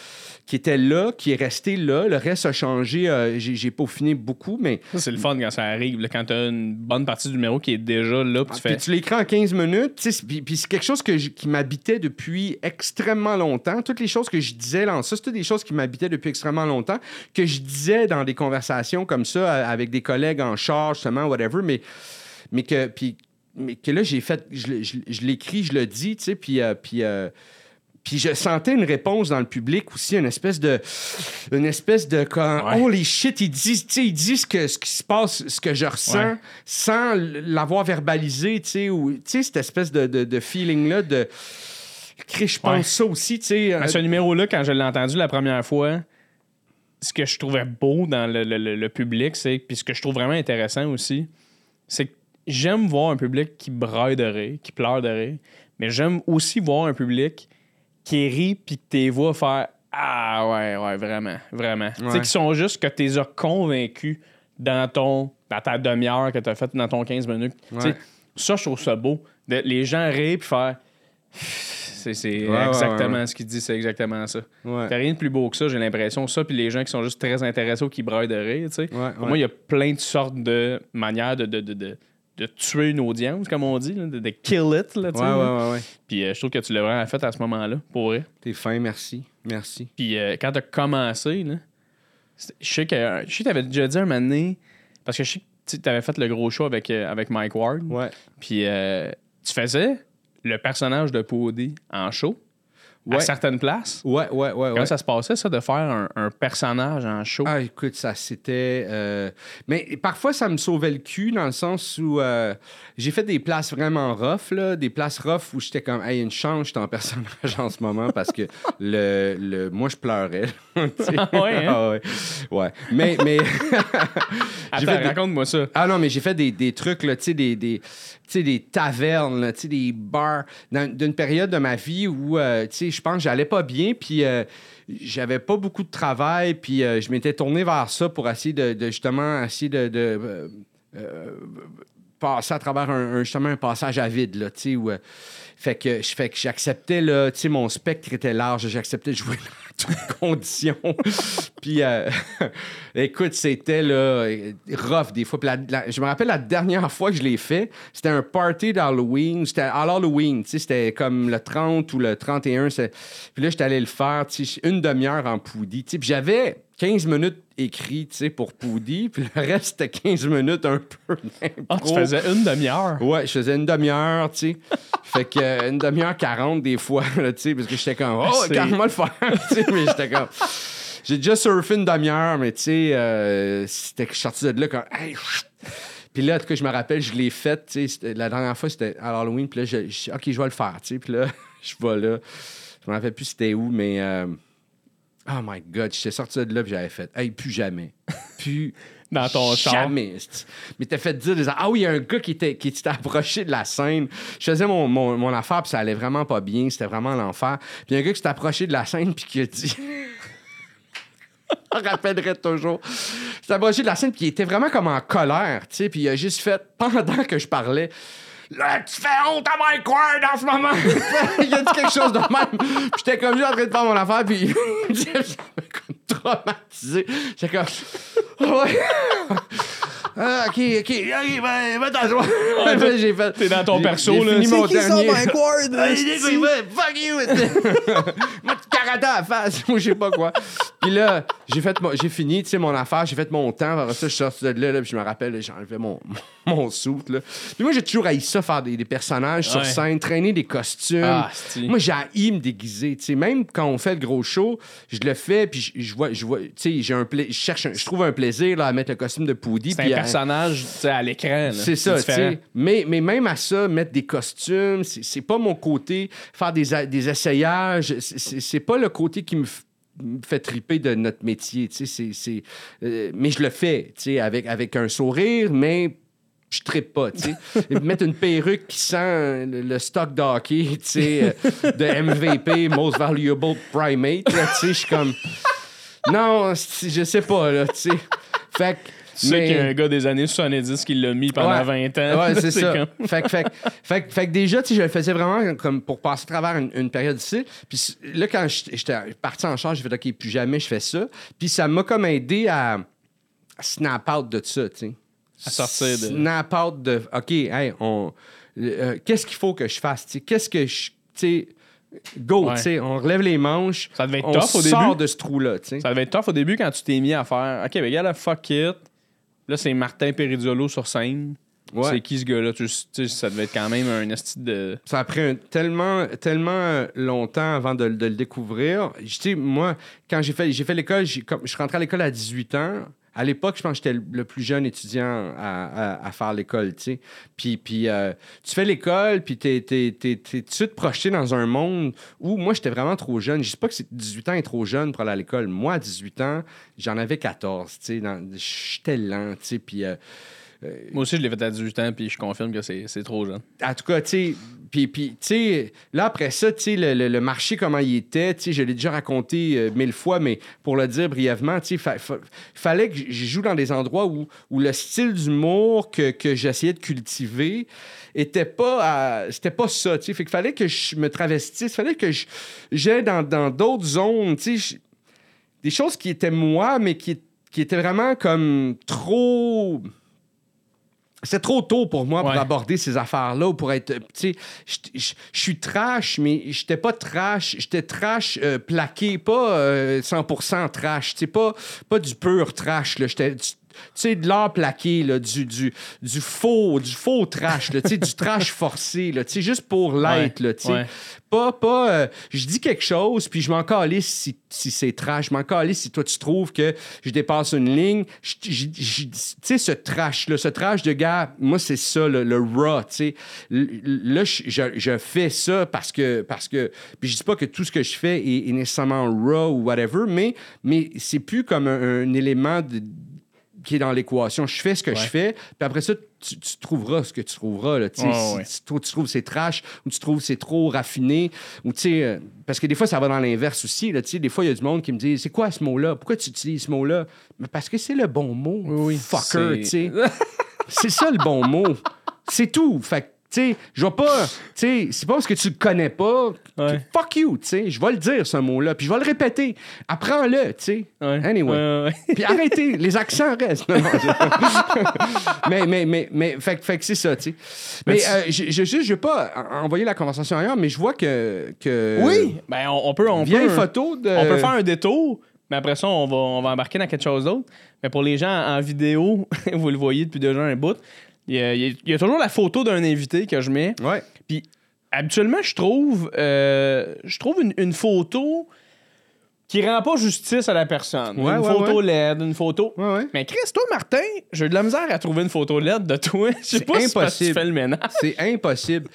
qui était là, qui est resté là. Le reste a changé. euh, j'ai, peaufiné beaucoup, mais ça c'est le fun quand ça arrive là, quand t'as une bonne partie du numéro qui est déjà là puis tu puis tu l'écris en 15 minutes. tu Puis, puis c'est quelque chose que qui m'habitait depuis extrêmement longtemps. Toutes les choses que je disais là, ça, c'était des choses qui m'habitaient depuis extrêmement longtemps, que je disais dans des conversations comme ça euh, avec des collègues en charge, justement, whatever, mais, mais que. Puis, mais que là, j'ai fait. Je, je, je l'écris, je le dis, tu sais, puis. euh, puis euh, puis je sentais une réponse dans le public aussi, une espèce de. Une espèce de. Comme, Ouais. Holy shit, ils disent, tu sais, ils disent ce, que, ce qui se passe, ce que je ressens, Ouais. sans l'avoir verbalisé, tu sais, ou. Tu sais, cette espèce de, de, de feeling-là de. Je pense Ouais. ça aussi, tu sais. euh, ce numéro-là, quand je l'ai entendu la première fois, ce que je trouvais beau dans le, le- le- le public, c'est. Puis ce que je trouve vraiment intéressant aussi, c'est que j'aime voir un public qui braille de rire, qui pleure de rire, mais j'aime aussi voir un public qui rit puis que t'es vois faire Ah ouais, ouais, vraiment, vraiment. Tu sais, qui sont juste que t'es as convaincus dans ton dans ta demi-heure que t'as fait dans ton 15 minutes. Ouais. Ça, je trouve ça beau. De- les gens rient puis faire. C'est Ouais, exactement ouais, ce qu'il dit, c'est exactement ça. T'as rien de plus beau que ça, j'ai l'impression. Ça, puis les gens qui sont juste très intéressés ou qui braillent de rire, tu sais. Pour moi, il y a plein de sortes de manières de, de, de, de, de tuer une audience, comme on dit, là, de, de kill it, là, tu sais. Ouais, là. ouais, ouais. Puis euh, je trouve que tu l'as vraiment fait à ce moment-là, pour vrai. T'es fin, merci. Merci. Puis euh, quand t'as commencé, là, je sais que je sais t'avais déjà dit un moment donné, parce que je sais que tu avais fait le gros show avec, euh, avec Mike Ward, Ouais. puis euh, tu faisais? Le personnage de Pody en show à Ouais. certaines places? Ouais, ouais, ouais. Comment ouais. ça se passait, ça, de faire un, un personnage en show? Ah, écoute, ça, c'était. euh, Mais parfois, ça me sauvait le cul dans le sens où euh, j'ai fait des places vraiment rough, là, des places rough où j'étais comme, hey, une chance, j'étais en personnage en ce moment parce que le, le... moi, je pleurais. Ah ouais, hein? Ah ouais. Ouais. Mais. mais... Attends, j'ai fait des- raconte-moi ça. Ah non, mais j'ai fait des, des trucs, là, tu sais, des, des, des tavernes, là, tu sais, des bars, d'une période de ma vie où, euh, tu sais, je pense que j'allais pas bien, puis euh, j'avais pas beaucoup de travail, puis euh, je m'étais tourné vers ça pour essayer de, justement, essayer de... euh, passer à travers un, justement un passage à vide, là, tu sais, où... fait que, que j'acceptais, là, tu sais, mon spectre était large, j'acceptais de jouer toutes conditions. Puis, euh, écoute, c'était, là, rough des fois. Je me rappelle la dernière fois que je l'ai fait, c'était un party d'Halloween. C'était à l'Halloween, tu sais, c'était comme le 30 ou le 31. c'est- Puis là, j'étais allé le faire, tu sais, une demi-heure en poudi, tu sais. J'avais 15 minutes écrit, tu sais, pour poudi, puis le reste, c'était 15 minutes un peu Ah, tu faisais une demi-heure. Ouais, je faisais une demi-heure, tu sais. fait que euh, une demi-heure 40 des fois, tu sais, parce que j'étais comme, oh, calme-moi le faire, tu sais, mais j'étais comme. J'ai déjà surfé une demi-heure, mais tu sais, euh, c'était que je suis sorti de là comme, hey. Puis là, en tout cas, je me rappelle, je l'ai fait, tu sais, la dernière fois, c'était à Halloween, puis là, je, je- OK, je vais le faire, tu sais, puis là, je vais là. Je me rappelle plus c'était où, mais. euh, Oh my God, j'étais sorti de là, puis j'avais fait, hey, plus jamais. Plus. Dans ton. Jamais. Mais t'as fait dire des Ah oui, il y a un gars qui était qui approché de la scène. Je faisais mon, mon, mon affaire, puis ça allait vraiment pas bien. C'était vraiment l'enfer. Puis il y a un gars qui s'est approché de la scène, puis qui a dit. Je rappellerai toujours. Il s'est approché de la scène, puis il était vraiment comme en colère, tu sais. Puis il a juste fait, pendant que je parlais, Là, tu fais honte à Mike Ward en ce moment. il a dit quelque chose de même. Puis j'étais comme juste en train de faire mon affaire, puis j'étais comme traumatisé. J'étais comme, Ah ouais. Ah, ok, ok, ok, ben, va t'asseoir. toi, j'ai fait. T'es dans ton perso, là. fini C'est mon qui ça, dernier. Mike Ward, ouais, fuck you. Moi, tu karaté à la face. Moi, je sais pas quoi. Puis là, j'ai fait, mon- j'ai fini, tu sais, mon affaire, j'ai fait mon temps. Après ça, je suis sorti de là, là, puis je me rappelle, j'ai enlevé mon, mon soute, là. Puis moi, j'ai toujours haï ça, faire des, des personnages sur scène, traîner des costumes. Ah, moi, j'ai haï me déguiser, tu sais. Même quand on fait le gros show, je le fais, puis je, je vois, je vois, tu sais, j'ai un pla- je cherche, un- je trouve un plaisir, là, à mettre le costume de Poudy. C'est puis un personnage tu sais, à l'écran. c'est ça, tu sais. Mais, mais même à ça, mettre des costumes, c'est pas mon côté. Faire des, a- des essayages, c'est- pas le côté qui me fait triper de notre métier, tu sais. c'est- c'est- euh, mais je le fais, tu sais, avec, avec un sourire, mais je trippe pas, tu sais. Mettre une perruque qui sent le, le stock de hockey, tu sais, euh, de MVP, Most Valuable Primate, tu sais, je suis comme... Non, je sais pas, là, tu sais. Fait que... Tu sais mais- qu'il y a un gars des années 70 qui l'a mis pendant 20 ans. Ouais, c'est ça. comme- Fait, que- fait, que- fait, que- fait que déjà, je le faisais vraiment comme pour passer à travers une, une période ici. Puis là, quand j'étais parti en charge, j'ai fait OK, plus jamais je fais ça. Puis ça m'a comme aidé à, snap out de ça, tu sais. À sortir de- Snap out de OK, hey, on. euh, Qu'est-ce qu'il faut que je fasse? Qu'est-ce que je. Go, Ouais. tu sais, on relève les manches. Ça devait être on tough au sort début. de ce trou-là. Ça devait être tough au début quand tu t'es mis à faire OK, ben gars, fuck it. Là, c'est Martin Perizzolo sur scène. Ouais. C'est qui ce gars-là? Tu tu sais, ça devait être quand même un esti de. Ça a pris un- tellement, tellement euh, longtemps avant de, de le découvrir. Tu sais, moi, quand j'ai fait, j'ai fait l'école, je suis rentré à l'école à 18 ans. À l'époque, je pense que j'étais le- plus jeune étudiant à, à- à faire l'école, tu sais. Puis, puis euh, tu fais l'école, puis t'es, t'es, t'es, t'es tout de suite projeté dans un monde où moi, j'étais vraiment trop jeune. Je sais pas que c'est 18 ans est trop jeune pour aller à l'école. Moi, à 18 ans, j'en avais 14, tu sais. dans- J'étais lent, tu sais. Puis... euh, Moi aussi, je l'ai fait à 18 ans, puis je confirme que c'est c'est trop jeune. en tout cas, tu sais, puis, puis, tu sais, là, après ça, tu sais, le, le- marché, comment il était, tu sais, je l'ai déjà raconté euh, mille fois, mais pour le dire brièvement, tu sais, fa- fa- fallait que je joue dans des endroits où, où le style d'humour que, que j'essayais de cultiver était pas, c'était pas ça, tu sais, fait qu'il fallait que je me travestisse, fallait que j'aille dans d'autres zones, tu sais, des choses qui étaient moi, mais qui, qui étaient vraiment comme trop c'est trop tôt pour moi pour Ouais. aborder ces affaires-là ou pour être. Tu sais, je- suis trash, mais j'étais pas trash. J'étais trash euh, plaqué, pas euh, 100% trash. Tu sais, pas, pas du pur trash. là. J'étais. Tu sais, de l'art plaqué, là, du, du, du faux, du faux trash, là, du trash forcé, là, juste pour l'être, sais. Ouais. Pas, pas, euh, je dis quelque chose, puis je m'en calisse si, si c'est trash. Je m'en calisse si toi, tu trouves que je dépasse une ligne. Tu sais, ce trash-là, ce trash de gars, moi, c'est ça, le, le raw, tu sais. Là, je, je- je fais ça parce que, parce que... Puis je dis pas que tout ce que je fais est, est nécessairement raw ou whatever, mais, mais c'est plus comme un, un élément de- qui est dans l'équation. Je fais ce que je fais, puis après ça, tu, tu trouveras ce que tu trouveras. Là, tu. Ouais, si, ouais. toi, tu trouves c'est trash ou tu trouves c'est trop raffiné, ou tu euh, parce que des fois, ça va dans l'inverse aussi. Là, tu sais, des fois, il y a du monde qui me dit C'est quoi ce mot-là? Pourquoi tu utilises ce mot-là? Mais parce que c'est le bon mot. Oui, Fucker, tu c'est- sais. c'est ça le bon mot. C'est tout. Fait tu sais, je vais pas. Tu sais, c'est pas parce que tu le connais pas. Ouais. Fuck you, tu sais. Je vais le dire, ce mot-là. Puis je vais le répéter. Apprends-le, tu sais. Ouais. Anyway. Puis arrêtez, les accents restent. Non, non, je- mais, mais, mais, mais, fait, que- fait que c'est ça, tu sais. Mais Mais tu- euh, je, je, juste, je veux pas en- envoyer la conversation ailleurs, mais je vois que. que Oui! Ben, on, on peut. On peut, photo de. On peut faire un détour, mais après ça, on va, on va embarquer dans quelque chose d'autre. Mais pour les gens en vidéo, vous le voyez depuis déjà un bout, il y a, il y toujours la photo d'un invité que je mets. Ouais. Puis habituellement, je trouve, euh, je trouve une, une photo qui rend pas justice à la personne. Ouais, une ouais, photo. LED, une photo. Mais Chris, toi, Martin, j'ai eu de la misère à trouver une photo LED de toi. Je sais C'est pas si c'est parce que tu impossible. fais le ménage. C'est impossible.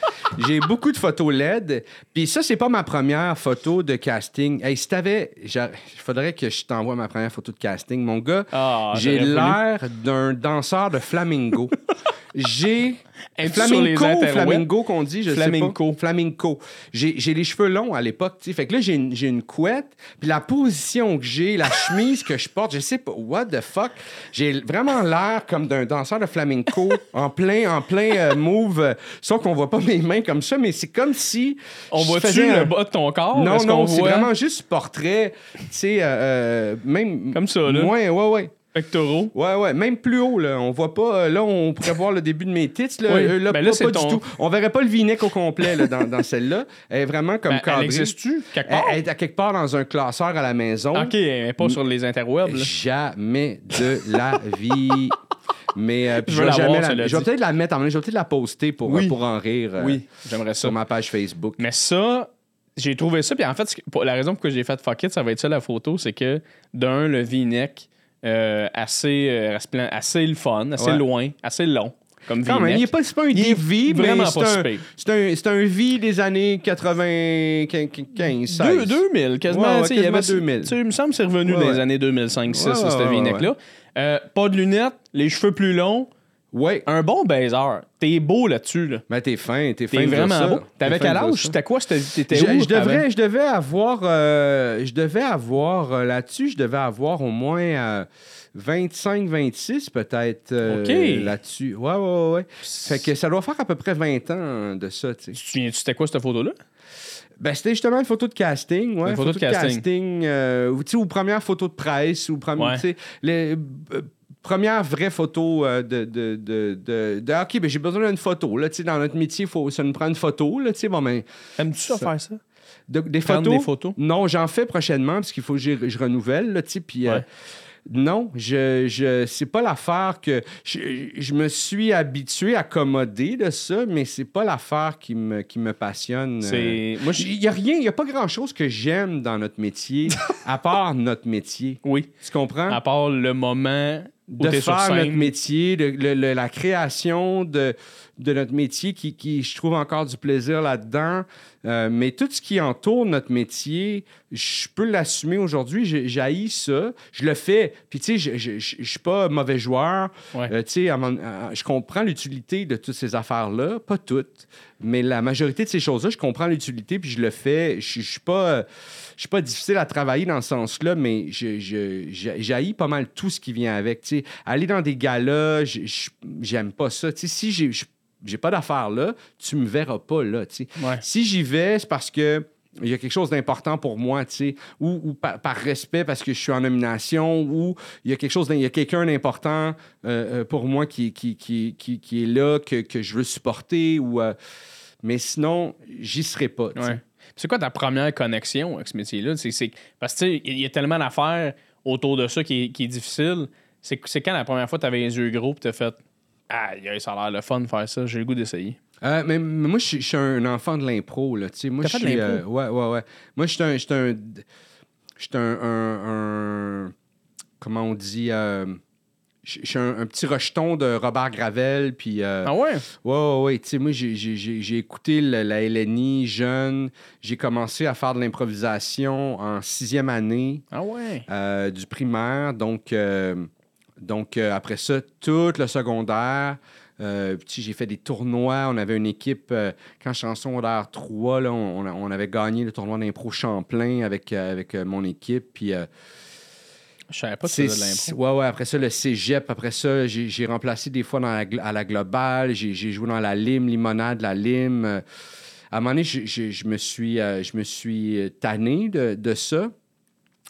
J'ai beaucoup de photos LED. Puis ça, c'est pas ma première photo de casting. Hey, si t'avais. Il faudrait que je t'envoie ma première photo de casting. Mon gars, Ah, j'ai l'air d'un danseur de flamingo. j'ai flamenco, flamingo qu'on dit, je sais pas. Flamenco. J'ai j'ai les cheveux longs à l'époque, tu sais. Fait que là, j'ai une, une couette, puis la position que j'ai, la chemise que je porte, je sais pas, what the fuck? J'ai vraiment l'air comme d'un danseur de flamenco en plein, en plein euh, move. euh, sauf qu'on voit pas mes mains comme ça, mais c'est comme si. On voit-tu le bas de ton corps? Non, non, c'est voit? vraiment juste portrait, tu sais, euh, même. Comme ça, là. Ouais, ouais, ouais. Pectoraux? Ouais, ouais, même plus haut, là. On voit pas. euh, Là, on pourrait voir le début de mes tits. Là, Oui. Euh, là, Ben là, pas ton- du tout. On verrait pas le v-neck au complet là, dans, dans celle-là. Elle est vraiment comme Ben, elle cadrée. existe-tu quelque part? elle est à quelque part dans un classeur à la maison. Ok, elle est pas sur les interwebs. là. Jamais de la vie. Mais euh, Je vais la vais peut-être la mettre en je vais peut-être la poster pour, Oui. euh, pour en rire euh, Oui, j'aimerais ça. sur ma page Facebook. Mais ça, j'ai trouvé ça. Puis en fait, la raison pour laquelle j'ai fait fuck it, ça va être ça la photo, c'est que d'un, le V-neck, euh, assez, euh, assez le fun, assez Ouais. loin, assez long. Comme Quand même, il V-neck. est pas, pas un Il est deep V, mais vraiment c'est pas un, c'est un, V des années 95, 16. Deux- 2000, quasiment. Ouais, ouais, sais, il y quasiment avait- 2000. tu sais, Il me semble que c'est revenu dans les années 2005-6, Ouais, ça, ce ouais, ouais, V-neck-là. Euh, pas de lunettes, les cheveux plus longs, Ouais. un bon baiser. T'es beau là-dessus. Là. Ben, t'es fin, t'es fin. T'es vraiment ça. beau. T'avais quel âge? ça. C'était quoi? T'étais Je, où? je devrais, je devais avoir, euh, je devais avoir euh, là-dessus, je devais avoir au moins euh, 25, 26 peut-être euh, OK. là-dessus. Ouais, ouais, ouais. Fait que ça doit faire à peu près 20 ans de ça, tu te souviens-tu, c'était quoi cette photo-là? Ben, c'était justement une photo de casting, ouais. Une photo de casting. euh, ou, tu sais, ou première photo de presse, ou première, Ouais. les, euh, première vraie photo euh, de, de, de, de, de- OK, ben j'ai besoin d'une photo, là, dans notre métier, faut, ça nous prend une photo, là, bon, ben, Aimes-tu ça, faire ça? de- des Prendre photos? des photos? Non, j'en fais prochainement, parce qu'il faut que je, je renouvelle, là, puis... euh, Ouais. non, je, je, c'est pas l'affaire que. Je, je me suis habitué, accommoder de ça, mais c'est pas l'affaire qui me, qui me passionne. euh. Moi, il n'y a rien, il n'y a pas grand-chose que j'aime dans notre métier, à part notre métier. Oui. Tu comprends? À part le moment de faire notre métier, le- la création de, de notre métier, qui, qui, je trouve encore du plaisir là-dedans. Euh, mais tout ce qui entoure notre métier, je peux l'assumer aujourd'hui. J'ai- J'haïs ça. Je le fais. Puis, tu sais, je- je suis pas mauvais joueur. Ouais. Euh, tu sais, à- je comprends l'utilité de toutes ces affaires-là. Pas toutes, mais la majorité de ces choses-là, je comprends l'utilité, puis je le fais. Je je suis pas... euh, difficile à travailler dans ce sens-là, mais j'haïs pas mal tout ce qui vient avec. tu sais. Aller dans des galas, j'aime pas ça. Tu sais, si je- j'ai pas d'affaires là, tu me verras pas là. Ouais. Si j'y vais, c'est parce que il y a quelque chose d'important pour moi, tu sais, ou, ou par, par respect parce que je suis en nomination, ou il y a quelque chose, il y a quelqu'un d'important euh, euh, pour moi qui, qui, qui, qui, qui est là, que, que je veux supporter, ou... euh, mais sinon, j'y serai pas. Ouais. C'est quoi ta première connexion avec ce métier-là? C'est, Parce que il y a tellement d'affaires autour de ça qui est, qui est difficile. C'est, quand la première fois tu avais les yeux gros et tu as fait Aïe, aïe, ça a l'air le fun de faire ça, j'ai le goût d'essayer. Euh, mais, mais moi, je suis- un enfant de l'impro, là. Tu sais, moi, je suis. euh, ouais, ouais, ouais. Moi, je suis un. Je suis un. Un, un- un- Comment on dit. euh, je suis un, un petit rejeton de Robert Gravel, puis. euh, Ah ouais? Ouais, ouais, ouais. Tu sais, moi, j'ai- écouté le- la LNI jeune. J'ai commencé à faire de l'improvisation en sixième année Ah ouais? euh, du primaire. Donc, euh, donc euh, après ça, tout le secondaire. Euh, j'ai fait des tournois. On avait une équipe, euh, quand en secondaire 3, là, on, on avait gagné le tournoi d'impro Champlain avec, euh, avec mon équipe. Puis, Je savais pas que c'était de l'impro. ouais, ouais, après ça, le cégep. Après ça, j'ai remplacé des fois dans la à la globale. J'ai joué dans la lime, limonade, la lime. À un moment donné, je, me suis, je me suis tanné de, de ça.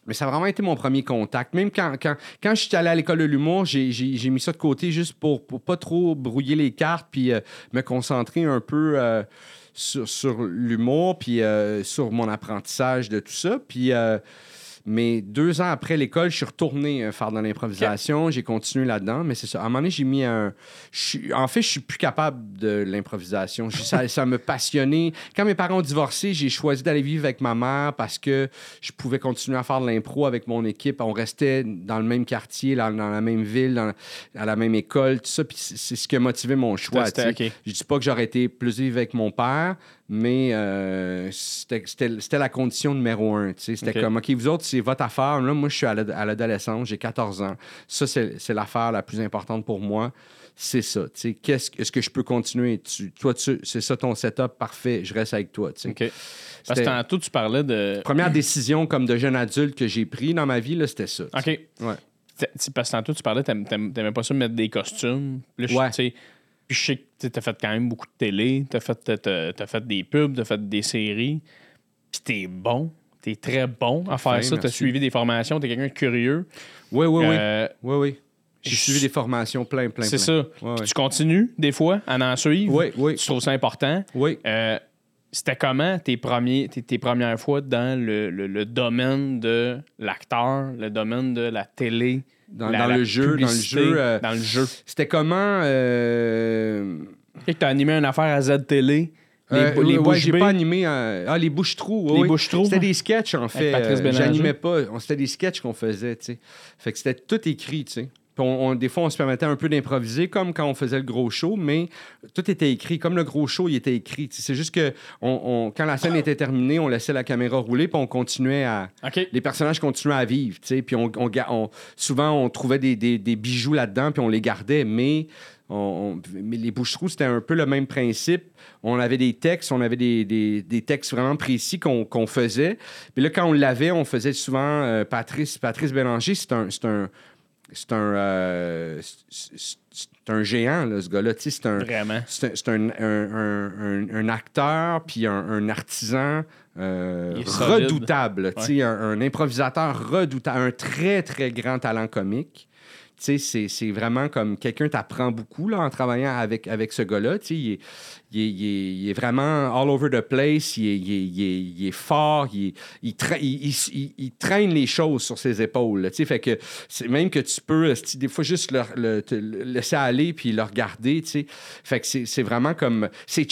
Mais ça a vraiment été mon premier contact. Même quand, quand, quand je suis allé à l'école de l'humour, j'ai mis ça de côté juste pour, pour pas trop brouiller les cartes puis euh, me concentrer un peu euh, sur, sur l'humour puis euh, sur mon apprentissage de tout ça. Puis, mais deux ans après l'école, je suis retourné euh, faire de l'improvisation. J'ai continué là-dedans. Mais c'est ça. À un moment donné, j'ai mis un. je en fait, je suis plus capable de l'improvisation. Je- Ça, ça me passionnait. Quand mes parents ont divorcé, j'ai choisi d'aller vivre avec ma mère parce que je pouvais continuer à faire de l'impro avec mon équipe. On restait dans le même quartier, dans, dans la même ville, dans- à la même école, tout ça. Puis c'est ce qui a motivé mon choix. C'était- tu sais. ok. Je dis pas que j'aurais été plus vivre avec mon père, mais euh, c'était la condition numéro un. C'était comme, OK, vous autres, c'est votre affaire. Là, moi, je suis à l'ad- à l'adolescence, j'ai 14 ans. Ça, c'est l'affaire la plus importante pour moi. c'est ça. Qu'est-ce, est-ce que je peux continuer? Tu, toi, tu, c'est ça ton setup, parfait, je reste avec toi. tu sais. OK. Parce que tantôt, tu parlais de. Première décision comme de jeune adulte que j'ai pris dans ma vie, c'était ça. OK. Ouais. Parce que tantôt, tu parlais, t'aim- t'aim- t'aimais pas ça mettre des costumes. Là, Ouais. Puis je sais que t'sais, t'as fait quand même beaucoup de télé, t'as fait, t'as- t'as t'as fait des pubs, t'as fait des séries. Puis t'es bon. T'es très bon à faire ça. T'as merci. suivi des formations, t'es quelqu'un de curieux. Oui, oui, oui. Euh, Oui, oui. J'ai suivi des formations plein, plein, c'est ça. Ouais, Puis ouais. Tu continues, des fois, à en suivre. Oui, oui. Tu trouves ça important. Oui. Euh, C'était comment tes, premiers, tes, tes premières fois dans le, le- le domaine de l'acteur, le domaine de la télé, Dans, la- dans la le jeu, dans le jeu. euh, dans le jeu. C'était comment. euh, Tu as animé une affaire à Z-Télé. Les, euh, les ouais, bouches j'ai pas animé. euh, ah, les bouches-trous. oui, Les oui. bouches-trous, C'était des sketchs, en fait. Euh. J'animais pas. C'était des sketchs qu'on faisait, tu sais. Fait que c'était tout écrit, tu sais. Puis on- on- des fois, on se permettait un peu d'improviser, comme quand on faisait le gros show, mais tout était écrit. Comme le gros show, il était écrit. C'est juste que on, on- quand la scène était terminée, on laissait la caméra rouler, puis on continuait à, les personnages continuaient à vivre, puis on, souvent on trouvait des, des- des bijoux là-dedans, puis on les gardait, mais, on, on- mais les bouches-trous, c'était un peu le même principe. On avait des textes, on avait des, des- des textes vraiment précis qu'on faisait. Puis là, quand on l'avait, on faisait souvent euh, Patrice, Patrice Bélanger, c'est un... C'est un c'est un, euh, c'est- un géant, là, ce gars-là. C'est un, Vraiment. c'est un, c'est un- un- un- un- un acteur, puis un, artisan euh, redoutable. un improvisateur redoutable, un très, très grand talent comique. C'est vraiment comme quelqu'un t'apprend beaucoup là, en travaillant avec, avec ce gars-là. Il est, il, il il est vraiment all over the place. Il est, il est- fort. Il, traîne les choses sur ses épaules. là. Fait que même que tu peux, euh, des fois, juste le, te laisser aller puis le regarder. Fait que c'est vraiment comme. C'est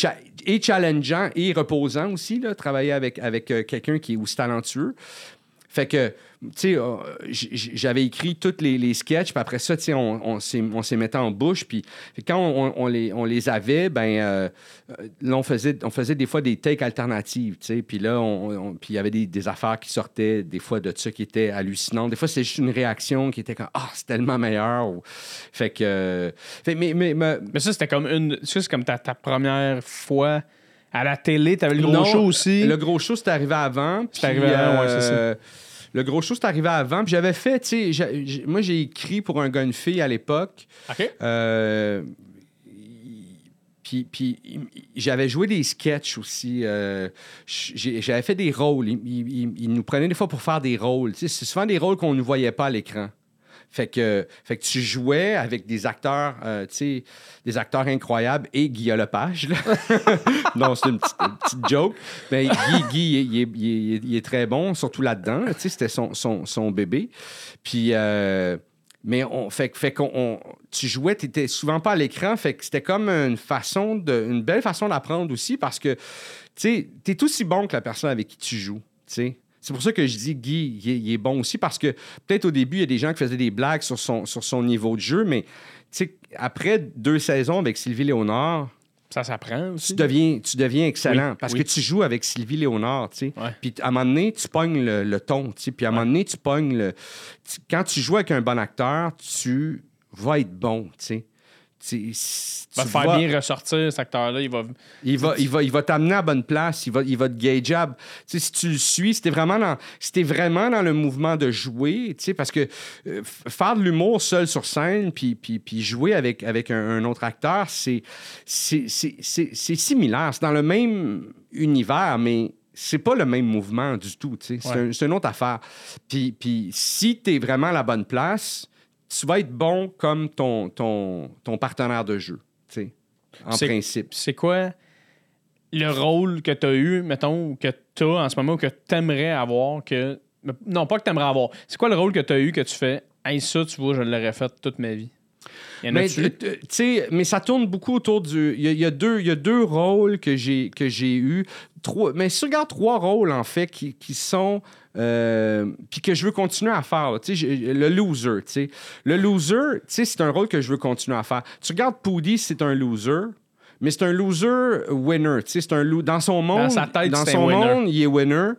et challengeant et reposant aussi, là, travailler avec, avec euh, quelqu'un qui est aussi talentueux. Fait que, tu sais, j'avais écrit tous les, sketchs, puis après ça, tu sais, on, on s'est mettait en bouche, puis quand on, les, on les avait, ben euh, euh, là, on faisait, on faisait des fois des takes alternatives, tu sais, puis là, il y avait des, des affaires qui sortaient, des fois, de ça qui étaient hallucinantes. Des fois, c'était juste une réaction qui était comme « Ah, c'est tellement meilleur! Fait que... euh, fait, mais, mais, mais- ça, c'était comme une. C'est comme ta, ta première fois à la télé. T'avais le gros Non, show aussi. Le gros show, c'est arrivé avant. C'est arrivé avant, ouais, c'est ça. euh, Le gros show, c'est arrivé avant. Puis j'avais fait, tu sais, moi, j'ai écrit pour un gars, une fille à l'époque. OK. Euh, puis, puis j'avais joué des sketchs aussi. euh, j'avais fait des rôles. Ils, ils nous prenaient des fois pour faire des rôles. Tu sais, C'est souvent des rôles qu'on ne voyait pas à l'écran. Fait que, fait que tu jouais avec des acteurs, euh, tu sais, des acteurs incroyables et Guy Lepage. non, c'est une petite, joke. Mais Guy, Guy, il, est- très bon, surtout là-dedans. Tu sais, c'était son, son, son bébé. Puis, euh, mais on fait, fait qu'on, on- tu jouais, tu souvent pas à l'écran. Fait que c'était comme une façon de, une belle façon d'apprendre aussi parce que, tu es aussi bon que la personne avec qui tu joues. Tu sais. C'est pour ça que je dis Guy, il est, il est bon aussi parce que peut-être au début, il y a des gens qui faisaient des blagues sur son, sur son niveau de jeu, mais après deux saisons avec Sylvie Léonard, Ça s'apprend aussi. tu deviens, tu deviens excellent Oui, parce oui. que tu joues avec Sylvie Léonard, tu sais. Ouais. Puis à un moment donné, tu pognes le, le ton, tu sais. Puis à un moment donné, tu pognes le... tu- quand tu joues avec un bon acteur, tu vas être bon, tu sais. Tu, va te faire vas- bien ressortir, cet acteur-là. Il va. il va, il va, il va t'amener à la bonne place. Il va, il va te sais, si tu le suis, si t'es vraiment dans, si vraiment dans le mouvement de jouer, parce que euh, faire de l'humour seul sur scène, puis, puis, puis jouer avec, avec un, un autre acteur, c'est, similaire. C'est dans le même univers, mais c'est pas le même mouvement du tout. tu sais. C'est, Ouais. un- c'est une autre affaire. Puis, puis si t'es vraiment à la bonne place, tu vas être bon comme ton, ton, ton partenaire de jeu, tu sais, en principe. C'est quoi le rôle que tu as eu, mettons, ou que tu as en ce moment, ou que tu aimerais avoir, que. Non, pas que tu aimerais avoir. C'est quoi le rôle que tu as eu que tu fais Hey, ça, tu vois, je l'aurais fait toute ma vie? Mais, tu ça tourne beaucoup autour du. Il y a, il y a deux, il y a deux rôles que j'ai, que j'ai eus. Trois, mais si tu regardes trois rôles, en fait, qui, qui sont. Euh, puis que je veux continuer à faire. le loser, tu sais. Le loser, tu sais, c'est un rôle que je veux continuer à faire. Tu regardes Poudy, c'est un loser. Mais c'est un loser winner. Tu sais, c'est un lo- dans son monde. sa tête, dans son monde, il est winner.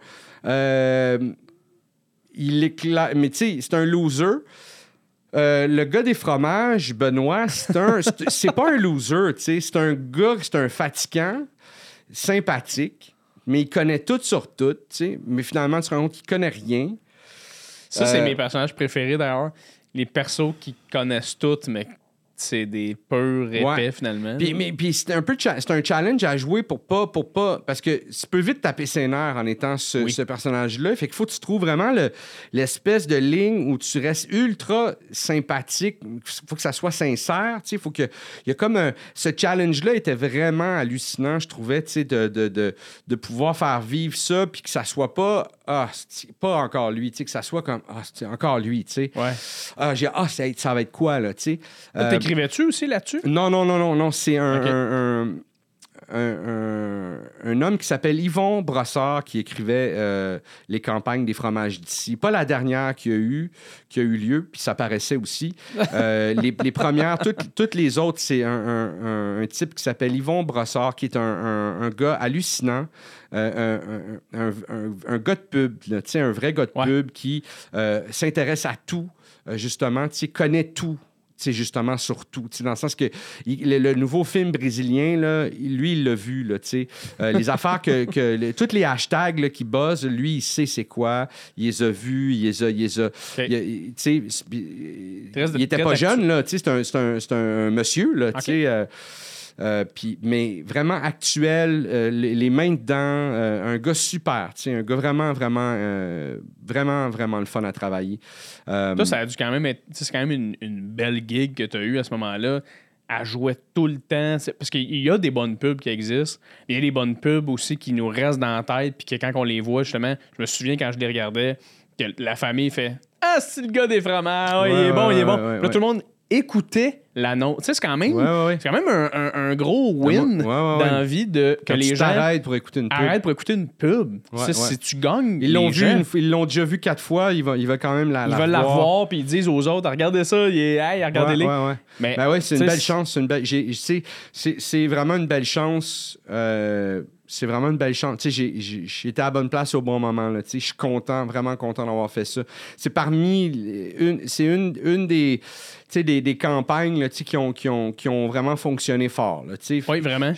Euh, il éclate. Mais tu sais, c'est un loser. Euh, le gars des fromages, Benoît, c'est un, c'est- pas un loser, tu sais. C'est un gars, c'est un fatigant, sympathique, mais il connaît tout sur tout, tu sais. Mais finalement, tu te rends compte qu'il connaît rien. Ça, c'est Euh, mes personnages préférés d'ailleurs. Les persos qui connaissent tout, mais c'est des purs épais Ouais. finalement. Puis, mais, puis c'est un peu c'est un challenge à jouer pour pas pour pas parce que tu peux vite taper ses nerfs en étant ce, Oui. ce personnage-là. Fait qu'il faut que tu trouves vraiment le- l'espèce de ligne où tu restes ultra sympathique. faut que ça soit sincère. Il faut que il y a comme un- ce challenge-là était vraiment hallucinant, je trouvais, tu sais, de, de, de, de pouvoir faire vivre ça puis que ça soit pas ah c'est pas encore lui, tu sais, que ça soit comme ah c'est encore lui, tu sais. Ouais. Ah j'ai ah ça, ça va être quoi là, tu sais. Toi, Euh, T'écrivais-tu aussi là-dessus? non, non, non, non, non. C'est un, Ok. un, un- un- homme qui s'appelle Yvon Brossard qui écrivait euh, les campagnes des fromages d'ici. Pas la dernière qui a eu, qui a eu lieu, puis ça paraissait aussi. Euh, les, les premières, toutes, toutes les autres, c'est un, un- type qui s'appelle Yvon Brossard, qui est un, gars hallucinant. euh, un, gars de pub, là, un vrai gars de Ouais. pub qui euh, s'intéresse à tout, justement, connaît tout sais, justement, surtout. Dans le sens que il- le, le nouveau film brésilien, là, lui, il l'a vu. Là, tu sais. Euh, les affaires que. que les- tous les hashtags là, qui buzzent, lui, il sait c'est quoi. Il les a vus, il les a. Il, les a- il il- tu sais, c'est- il, Très- il était pas jeune, là. tu sais, C'est un, c'est un, c'est un monsieur, là. tu Ok. sais, euh, euh, puis- mais vraiment actuel, euh, les, les mains dedans, euh, un gars super, un gars vraiment, vraiment, vraiment, vraiment le fun à travailler. Toi, ça a dû quand même être. C'est quand même une, une belle gig que tu as eue à ce moment-là. À jouer tout le temps. Parce qu'il y a des bonnes pubs qui existent. mais Il y a des bonnes pubs aussi qui nous restent dans la tête. Puis que quand on les voit, justement, je me souviens quand je les regardais, que la famille fait Ah, c'est le gars des fromages. Ah, il Ouais, est bon, ouais, il est bon. ouais, ouais, Puis là, tout le monde écoutait l'annonce. Tu sais, c'est quand même. Ouais, ouais, ouais. C'est quand même un, un- un gros win dans la vie de que Quand les tu gens t'arrêtes pour écouter une pub. arrêtent pour écouter une pub. Ça. Si tu gagnes, Ils l'ont vu, une ils l'ont déjà vu quatre fois, ils vont, ils veulent quand même la, ils la veulent la revoir. voir, puis ils disent aux autres, regardez ça, il est, hey, regardez-les. Mais, Ben ouais, c'est une belle chance. C'est une belle. c'est- C'est c'est vraiment une belle chance. euh, c'est vraiment une belle chance. J'étais à la bonne place au bon moment. Je suis content, vraiment content d'avoir fait ça. C'est parmi une, c'est une, une des, des, des campagnes là, qui, ont, qui, ont, qui ont vraiment fonctionné fort. Là. Oui, vraiment.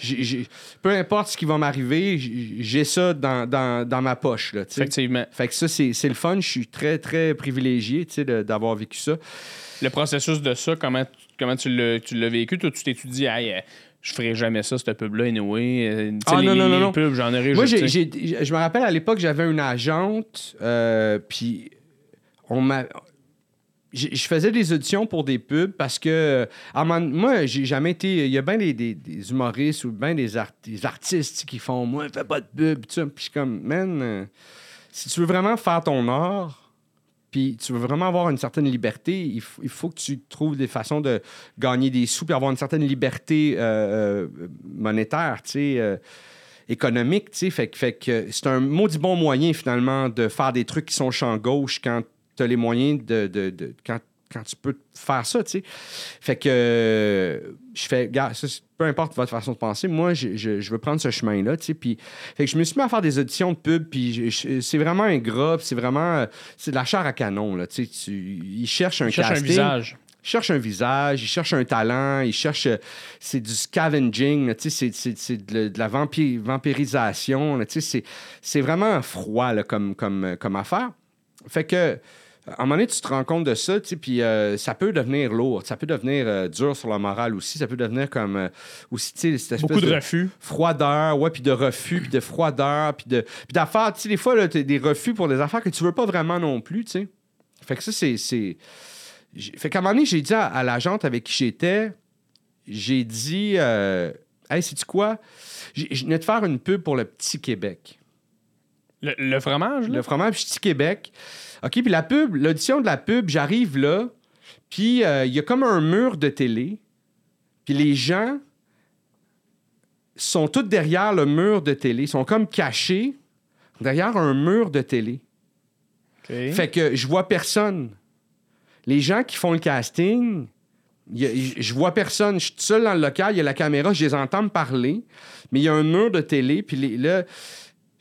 Peu importe ce qui va m'arriver, j'ai ça dans, dans, dans ma poche. Là. Effectivement. Fait que ça, c'est c'est le fun. Je suis très, très privilégié d'avoir vécu ça. Le processus de ça, comment, tu- comment tu l'as vécu? Toi, tu t'es tu dis, hey, euh, je ferai jamais ça, cette pub-là, anyway. Euh, Ah, les, non, non, les non, non. pubs, j'en aurais Moi, j'ai- je me rappelle à l'époque, j'avais une agente, euh, puis on m'a. Je faisais des auditions pour des pubs parce que, à moi, j'ai jamais été. Il y a bien des, des- des humoristes ou bien des, art- des artistes qui font Moi, fais pas de pub, tout ça. Puis je suis comme, man, euh, si tu veux vraiment faire ton art, puis tu veux vraiment avoir une certaine liberté, il, faut que tu trouves des façons de gagner des sous puis avoir une certaine liberté euh, euh, monétaire, euh, économique, fait que c'est un maudit bon moyen, finalement, de faire des trucs qui sont champ gauche quand tu as les moyens de. de- de- quand, quand tu peux faire ça, tu sais. Fait que euh, je fais, gars, ça, peu importe votre façon de penser, moi, je, je- je veux prendre ce chemin-là, tu sais. Puis, fait que je me suis mis à faire des auditions de pub, puis c'est vraiment ingrat, puis c'est vraiment. euh, C'est de la chair à canon, là, tu sais. Tu- Ils cherchent un Il cherche un casting. visage. Il cherche un visage, il cherche un talent, il cherche. euh, C'est du scavenging, tu sais, c'est- c'est c'est de, la- de la vampi- vampirisation. là, tu sais, C'est c'est vraiment froid là, comme, comme, comme affaire. Fait que. À un moment donné, tu te rends compte de ça, tu sais, puis euh, ça peut devenir lourd, ça peut devenir euh, dur sur la morale aussi, ça peut devenir comme euh, aussi, tu sais, Beaucoup de refus. froideur, ouais, puis de refus, puis de froideur, puis de puis d'affaires, tu sais, des fois, là, des refus pour des affaires que tu veux pas vraiment non plus, tu sais. Fait que ça, c'est... c'est... Fait qu'à un moment donné, j'ai dit à, à l'agente avec qui j'étais, j'ai dit, euh, hey, sais-tu quoi? J'ai- Je venais de faire une pub pour le Petit Québec. Le, le fromage, là? Le fromage Petit Québec. OK, puis la pub, l'audition de la pub, j'arrive là, puis euh, il y a comme un mur de télé, puis les gens sont tous derrière le mur de télé, sont comme cachés derrière un mur de télé. Fait que je vois personne. Les gens qui font le casting, a- je vois personne. Je suis seul dans le local, il y a la caméra, je les entends me parler, mais il y a un mur de télé, puis les- là,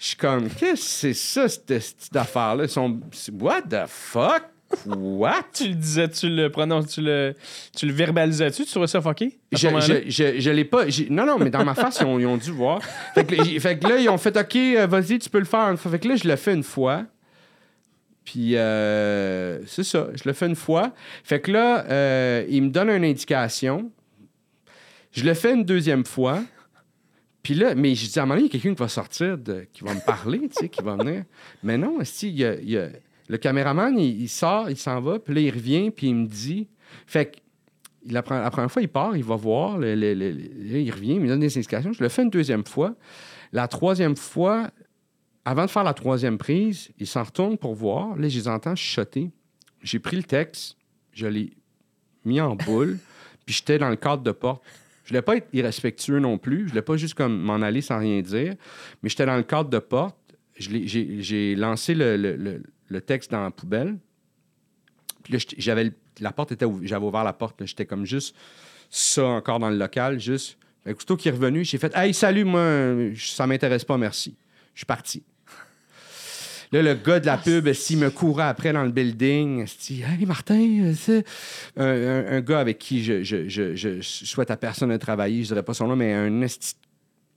je suis comme, qu'est-ce que c'est ça, cette, cette affaire-là? Ils sont, what the fuck? What? Tu le disais, tu le prononces, tu le, tu le verbalisais-tu? Tu trouvais ça fucké? Je, je, je, je l'ai pas. Non, non, mais dans ma face, ils ont, ils ont dû voir. Fait que, fait que là, ils ont fait OK, euh, vas-y, tu peux le faire une fois. Fait que là, je l'ai fait une fois. Puis, euh, c'est ça, je le fais une fois. Fait que là, euh, il me donne une indication. Je le fais une deuxième fois. Puis là, mais je dis à un moment il y a quelqu'un qui va sortir, qui va me parler, tu sais, qui va venir. Mais non, il y a- le caméraman, il, sort, il s'en va, puis là, il revient, puis il me dit. Fait que la, pre- la première fois, il part, il va voir, il revient, il me donne des indications. Je le fais une deuxième fois. La troisième fois, avant de faire la troisième prise, il s'en retourne pour voir. Là, je les entends chuchoter. J'ai pris le texte, je l'ai mis en boule, puis j'étais dans le cadre de porte. Je voulais pas être irrespectueux non plus. Je voulais pas juste comme m'en aller sans rien dire. Mais j'étais dans le cadre de porte. J'ai lancé le, le- le- le texte dans la poubelle. Puis là, j'avais le- la porte était j'avais ouvert la porte. J'étais comme juste ça encore dans le local, juste. Que Aussitôt qu'il est revenu, j'ai fait Hey, salut, moi, ça m'intéresse pas, merci. Je suis parti. Là, le gars de la pub, s'il me courait après dans le building, dit Hey, Martin, euh, c'est. Un, un- un gars avec qui je, je- je- je souhaite à personne de travailler, je dirais pas son nom, mais un esti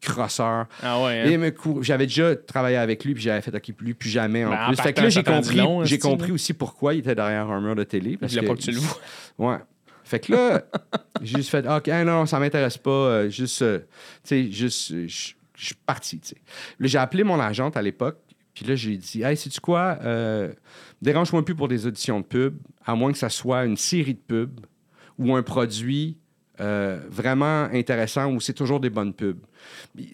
crosseur. Ah ouais, hein? Et il me cou- J'avais déjà travaillé avec lui, puis j'avais fait OK, plus, plus jamais en Ben, en plus. Fait que là, j'ai compris, j'ai compris aussi pourquoi il était derrière un mur de télé. Parce Il voulait pas que tu le vois. Ouais. Fait que là, j'ai juste fait OK, non, ça m'intéresse pas. euh, juste, euh, tu sais, juste, euh, je suis parti, tu sais. J'ai appelé mon agente à l'époque, puis là, j'ai dit Hey, sais-tu quoi Euh, Dérange-moi plus pour des auditions de pub, à moins que ça soit une série de pubs ou un produit euh, vraiment intéressant où c'est toujours des bonnes pubs.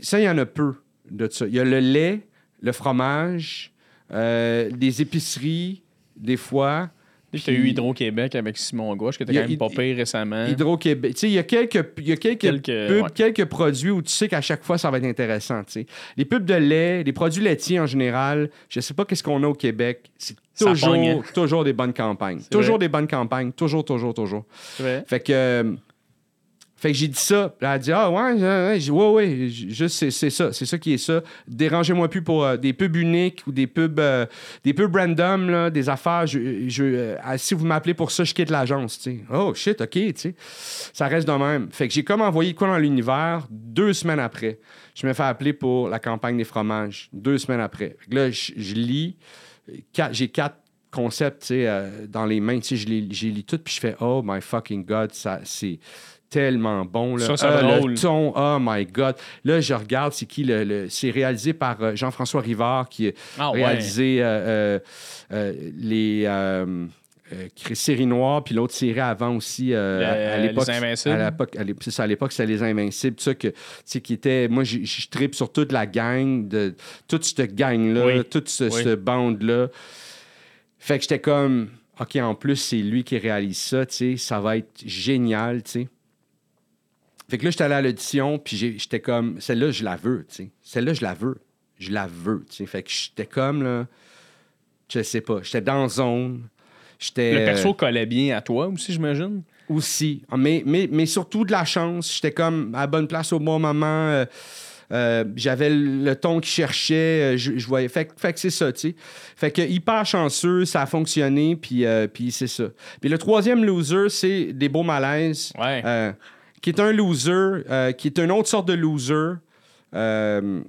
Ça, il y en a peu de ça. Il y a le lait, le fromage, euh, des épiceries, des fois. Tu as eu Hydro-Québec avec Simon Gouache, que y quand même pas pire récemment. Hydro-Québec. Tu sais, il y a quelques, y a quelques, Quelques- pubs, ouais. quelques produits où tu sais qu'à chaque fois, ça va être intéressant. tu sais. Les pubs de lait, les produits laitiers en général, je sais pas qu'est-ce qu'on a au Québec. C'est toujours, toujours des bonnes campagnes. Toujours vrai. des bonnes campagnes. Toujours, toujours, toujours. Fait que, euh, fait que j'ai dit ça. Elle a dit Ah, ouais, ouais, ouais, ouais, juste, c'est, ça. C'est ça qui est ça. Dérangez-moi plus pour euh, des pubs uniques ou des pubs, euh, des pubs random, là, des affaires. Je, euh, si vous m'appelez pour ça, je quitte l'agence. Oh, shit, OK, tu sais. Ça reste de même. Fait que j'ai comme envoyé quoi dans l'univers deux semaines après. Je me fais appeler pour la campagne des fromages. Deux semaines après. Fait que là, je, lis. J'ai quatre sais, euh, dans les mains. Je les, lis tout, puis je fais Oh my fucking God, ça, c'est tellement bon. Là. Ça, Ah. Le ton, oh my God. Là, je regarde, c'est qui le. le- c'est réalisé par euh, Jean-François Rivard qui a Ah réalisé euh, euh, euh, les. euh, euh, cré- série noire, puis l'autre série avant aussi, Le- à, à l'époque. Les Invincibles. C'est ça, à l'époque, c'était les Invincibles, tout ça que, tu sais, qui était. Moi, je je tripe sur toute la gang, de, toute cette gang-là, Oui. toute ce, Oui. ce bande-là. Fait que j'étais comme, OK, en plus, c'est lui qui réalise ça, tu sais, ça va être génial, tu sais. Fait que là, j'étais allé à l'audition, puis j'étais comme, celle-là, je la veux, tu sais. Celle-là, je la veux. Je la veux, tu sais. Fait que j'étais comme, là, je sais pas, j'étais dans zone. J'étais. Le perso collait bien à toi aussi, j'imagine? Aussi. Mais, mais, mais surtout de la chance. J'étais comme à la bonne place au bon moment. euh, euh, J'avais le ton qu'il cherchait. euh, Je, je voyais. Fait, que- fait que c'est ça, tu sais. Fait que hyper chanceux, ça a fonctionné, puis, euh, puis c'est ça. Puis le troisième loser, c'est des beaux malaises. Ouais. Qui est un loser, euh, qui est une autre sorte de loser. Euh,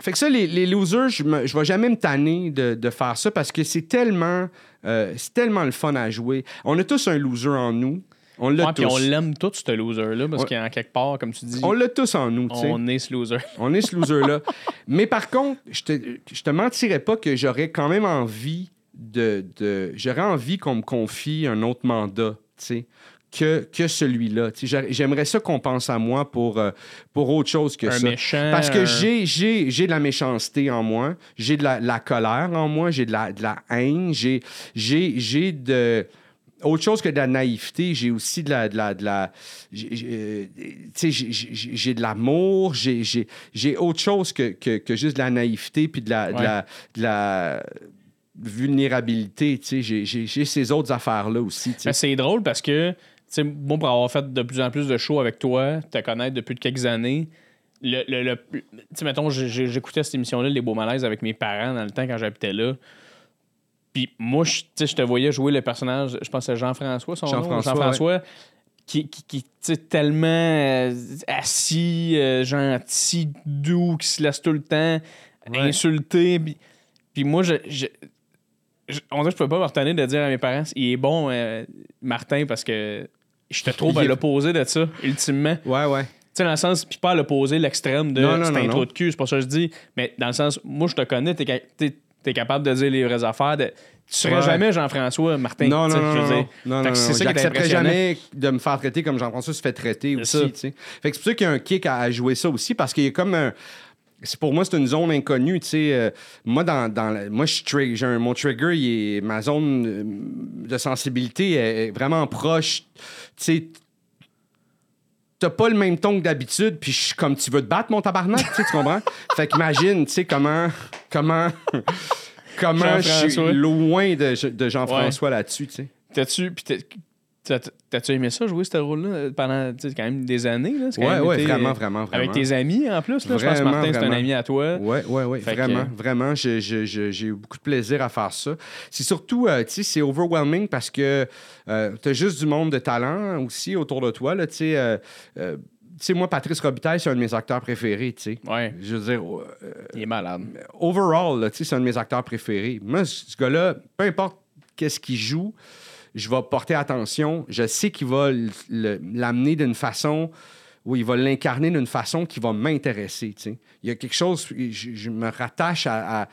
fait que ça, les, les losers, je ne vais jamais me tanner de, de faire ça parce que c'est tellement, euh, c'est tellement le fun à jouer. On a tous un loser en nous. On l'a Ouais, puis tous. on l'aime tout, ce loser-là, parce Ouais. qu'en quelque part, comme tu dis, On l'a tous en nous, tu sais. on est ce loser. On est ce loser-là. Mais par contre, je te, je te mentirais pas que j'aurais quand même envie de. de j'aurais envie qu'on me confie un autre mandat, tu sais. Que, que celui-là. J'aimerais ça qu'on pense à moi pour, euh, pour autre chose que Un ça. méchant. Parce que j'ai, j'ai, j'ai de la méchanceté en moi, j'ai de la, la colère en moi, j'ai de la, de la haine, j'ai, j'ai, j'ai de. Autre chose que de la naïveté, j'ai aussi de la. De la, de la j'ai, j'ai, euh, tu sais, j'ai, j'ai- de l'amour, j'ai, j'ai, j'ai autre chose que, que, que juste de la naïveté puis de la, de la, de la vulnérabilité. tu sais. J'ai, j'ai, ces autres affaires-là aussi. Mais c'est drôle parce que, sais, moi, pour avoir fait de plus en plus de shows avec toi, te connaître depuis quelques années, le, le, le- tu sais, mettons, j'écoutais cette émission-là, Les Beaux Malaises, avec mes parents dans le temps quand j'habitais là. Puis moi, je je te voyais jouer le personnage, je pense que Jean-François, son nom. Jean-François, Jean-François, qui, qui, sais, tellement euh, assis, euh, gentil, doux, qui se laisse tout le temps Ouais. insulter. Puis, moi, je, je, je- on dirait que je peux pas me retenir de dire à mes parents, il est bon, euh, Martin, parce que je te trouve à Il est- l'opposé de ça, ultimement. Ouais, ouais. Tu sais, dans le sens, puis pas à l'opposé, l'extrême de Non, non, c'est non, un trou de cul, c'est pas ça que je dis, mais dans le sens, moi, je te connais, t'es, ca- t'es- t'es capable de dire les vraies affaires. de- tu serais Ouais. jamais Jean-François Martin. Non, tu non, non, non, non, non, c'est ça qui jamais de me faire traiter comme Jean-François se fait traiter C'est aussi, ça. tu sais. Fait que c'est pour ça qu'il y a un kick à, à jouer ça aussi, parce qu'il y a comme un... Pour moi, c'est une zone inconnue, tu sais. euh, moi, dans, dans la- moi, je tri- j'ai un- mon trigger, il est- ma zone euh, de sensibilité est, est vraiment proche. Tu sais, t'as pas le même ton que d'habitude, puis je suis comme tu veux te battre, mon tabarnak, tu sais, tu comprends? Fait qu'imagine, tu sais, comment, comment, comment je suis loin de, de Jean-François là-dessus, tu sais. T'as-tu, puis t'as-tu aimé ça, jouer ce rôle-là, pendant tu sais, quand même des années? Là? Ouais, même ouais, été, vraiment, euh, vraiment, vraiment. Avec tes amis, en plus. Là. je pense que Vraiment, Martin, c'est un vraiment. ami à toi. Ouais, ouais, ouais, Fait vraiment, que- vraiment, j'ai eu beaucoup de plaisir à faire ça. C'est surtout, euh, tu sais, c'est overwhelming parce que euh, t'as juste du monde de talent aussi autour de toi, là, tu sais. euh, euh, tu sais, moi, Patrice Robitaille, c'est un de mes acteurs préférés, tu sais. Ouais, Je veux dire, euh, il est malade. overall, tu sais, c'est un de mes acteurs préférés. Moi, ce ce gars-là, peu importe qu'est-ce qu'il joue, je vais porter attention. Je sais qu'il va l'amener d'une façon où il va l'incarner d'une façon qui va m'intéresser. Il y a quelque chose, je, me rattache à,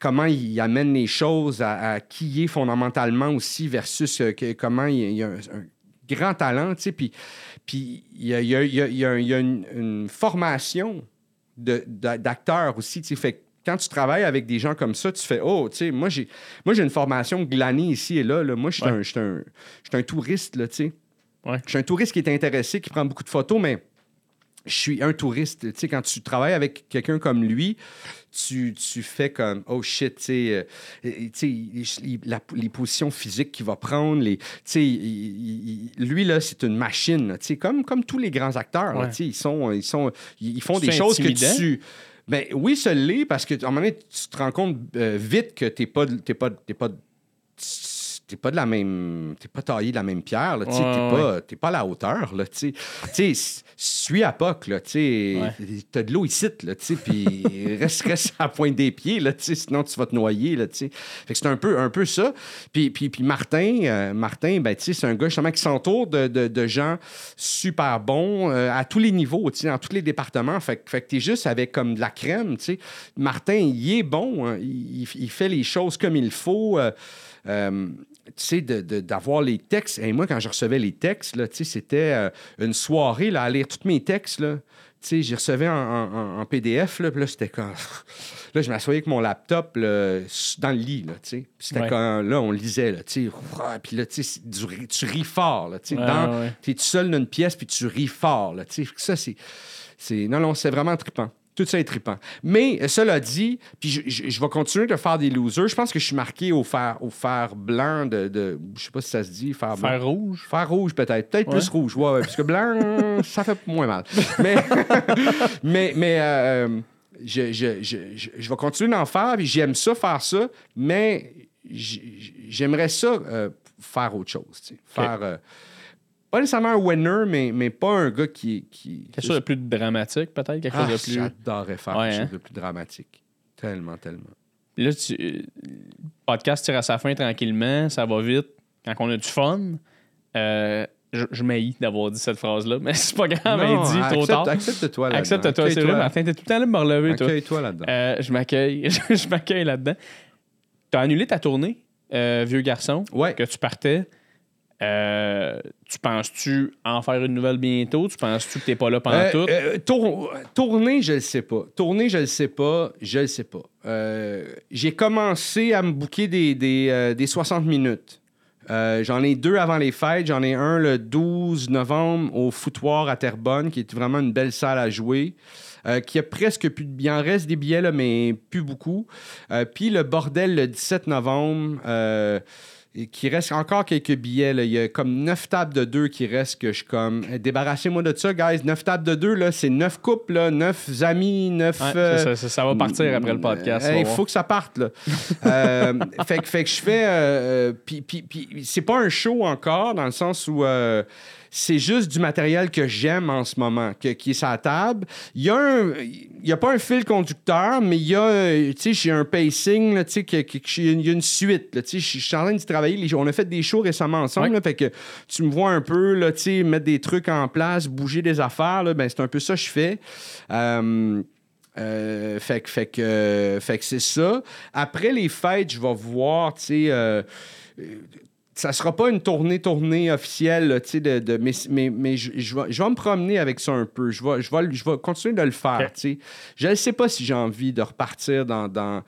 comment il amène les choses, à, qui il est fondamentalement aussi, versus euh, comment il, y a un, grand talent. Puis, il y a, y a- une, formation d'acteurs aussi. Fait quand tu travailles avec des gens comme ça, tu fais Oh, tu sais, moi j'ai moi j'ai une formation glanée ici et là. là. Moi, je suis Ouais. un, un- touriste, là, tu sais. Ouais. Je suis un touriste qui est intéressé, qui prend beaucoup de photos, mais je suis un touriste. Tu sais, quand tu travailles avec quelqu'un comme lui, tu, tu fais comme oh shit, tu sais, euh, les positions physiques qu'il va prendre, les, tu sais, il- il- lui là, c'est une machine, là, tu sais, comme comme tous les grands acteurs, là, Ouais. tu sais, ils sont, ils sont, ils font des choses que tu ben oui, ça l'est, parce que à un moment donné, tu te rends compte euh, vite que t'es pas, t'es pas, t'es pas, t'es pas de la même, t'es pas taillé de la même pierre, là, Ouais, t'es pas, t'es pas à la hauteur, là, tu sais. Suis à POC, là, tu t'as de l'eau ici, là, tu puis reste, reste à la pointe des pieds, là, tu sais, sinon tu vas te noyer, là, tu sais. Fait que c'est un peu, un peu ça. Puis, puis, puis Martin, euh, Martin, ben, tu sais, c'est un gars justement qui s'entoure de, de, de gens super bons euh, à tous les niveaux, tu sais, dans tous les départements. Fait, que- fait que t'es juste avec comme de la crème, tu sais. Martin, il est bon, hein, il, il fait les choses comme il faut. euh, sais, de- de- d'avoir les textes. Et moi, quand je recevais les textes, là, tu sais, c'était euh, une soirée là, à lire tous mes textes. Là. Tu sais, j'y recevais en, en- en PDF, là, puis là, c'était comme... Là, je m'assoyais avec mon laptop là, dans le lit, là, tu sais. C'était Ouais. quand, là, on lisait, là, tu sais. Puis là, tu sais, du tu ris fort, là, tu sais. Ouais, dans- ouais. T'es tout seul dans une pièce, puis tu ris fort, là, tu sais. Ça, c'est- Non, non, c'est vraiment trippant. Tout ça est trippant. Mais euh, cela dit, puis je, je- je vais continuer de faire des losers. Je pense que je suis marqué au fer, au fer blanc de, de- Je sais pas si ça se dit, fer blanc. Fer rouge? Fer rouge, peut-être. Peut-être Ouais. plus rouge, ouais, ouais, parce que blanc, ça fait moins mal. Mais, mais, mais euh, je, je, je, vais continuer d'en faire, puis j'aime ça, faire ça, mais j'aimerais ça euh, faire autre chose. Faire. euh, pas nécessairement un winner, mais, mais pas un gars qui. qui Quelque chose de plus dramatique, peut-être? Quelque Ah, chose de plus. J'adorerais faire Ouais, quelque hein? chose de plus dramatique. Tellement, tellement. Là, tu... le podcast tire à sa fin tranquillement, ça va vite. Quand on a du fun, euh, je, je m'haïs d'avoir dit cette phrase-là, mais c'est pas grave, elle dit trop tard. Accepte-toi là Accepte-toi, c'est vrai, Martin, t'es tout le temps là de me relever, toi. Accueille-toi là-dedans. Euh, je m'accueille. je m'accueille là-dedans. T'as annulé ta tournée, euh, vieux garçon, Ouais. que tu partais. Euh, tu penses-tu en faire une nouvelle bientôt? Tu penses-tu que t'es pas là pendant Euh, tout? euh, tour- tourner, je le sais pas. Tourner, je le sais pas. Je le sais pas. J'ai commencé à me booker des, des, euh, des 60 minutes. J'en ai deux avant les fêtes. J'en ai un le 12 novembre au Foutoir à Terrebonne, qui est vraiment une belle salle à jouer. euh, qui a presque plus de... Il en reste des billets, là, mais plus beaucoup. Euh, Puis le bordel le 17 novembre. euh, et qu'il reste encore quelques billets. là. Il y a comme neuf tables de deux qui restent que je comme. eh, Débarrassez-moi de ça, guys. Neuf tables de deux, là, c'est neuf couples, là, neuf amis, neuf. Ouais, euh, ça, ça- ça va partir après le podcast. il faut que ça parte, là. Euh, fait, que- fait que je fais. euh, euh, puis, puis- puis c'est pas un show encore, dans le sens où. C'est juste du matériel que j'aime en ce moment, que- qui est la table. Il y a un, il y a pas un fil conducteur, mais il y a, euh, tu sais, j'ai un pacing, là, tu sais, que- que- que- il y a une suite, tu sais, je suis en train d'y travailler. On a fait des shows récemment ensemble, Ouais. là, fait que tu me vois un peu, là, tu sais, mettre des trucs en place, bouger des affaires, là, ben c'est un peu ça que je fais. Euh, euh, fait que, fait que, euh, fait que c'est ça. Après les fêtes, je vais voir, tu sais. euh, ça sera pas une tournée tournée officielle, là, tu sais, de, de- mais, mais, mais je, je vais, je vais me promener avec ça un peu. Je vais, je vais, je vais continuer de le faire, Ok. tu sais. Je ne sais pas si j'ai envie de repartir dans... dans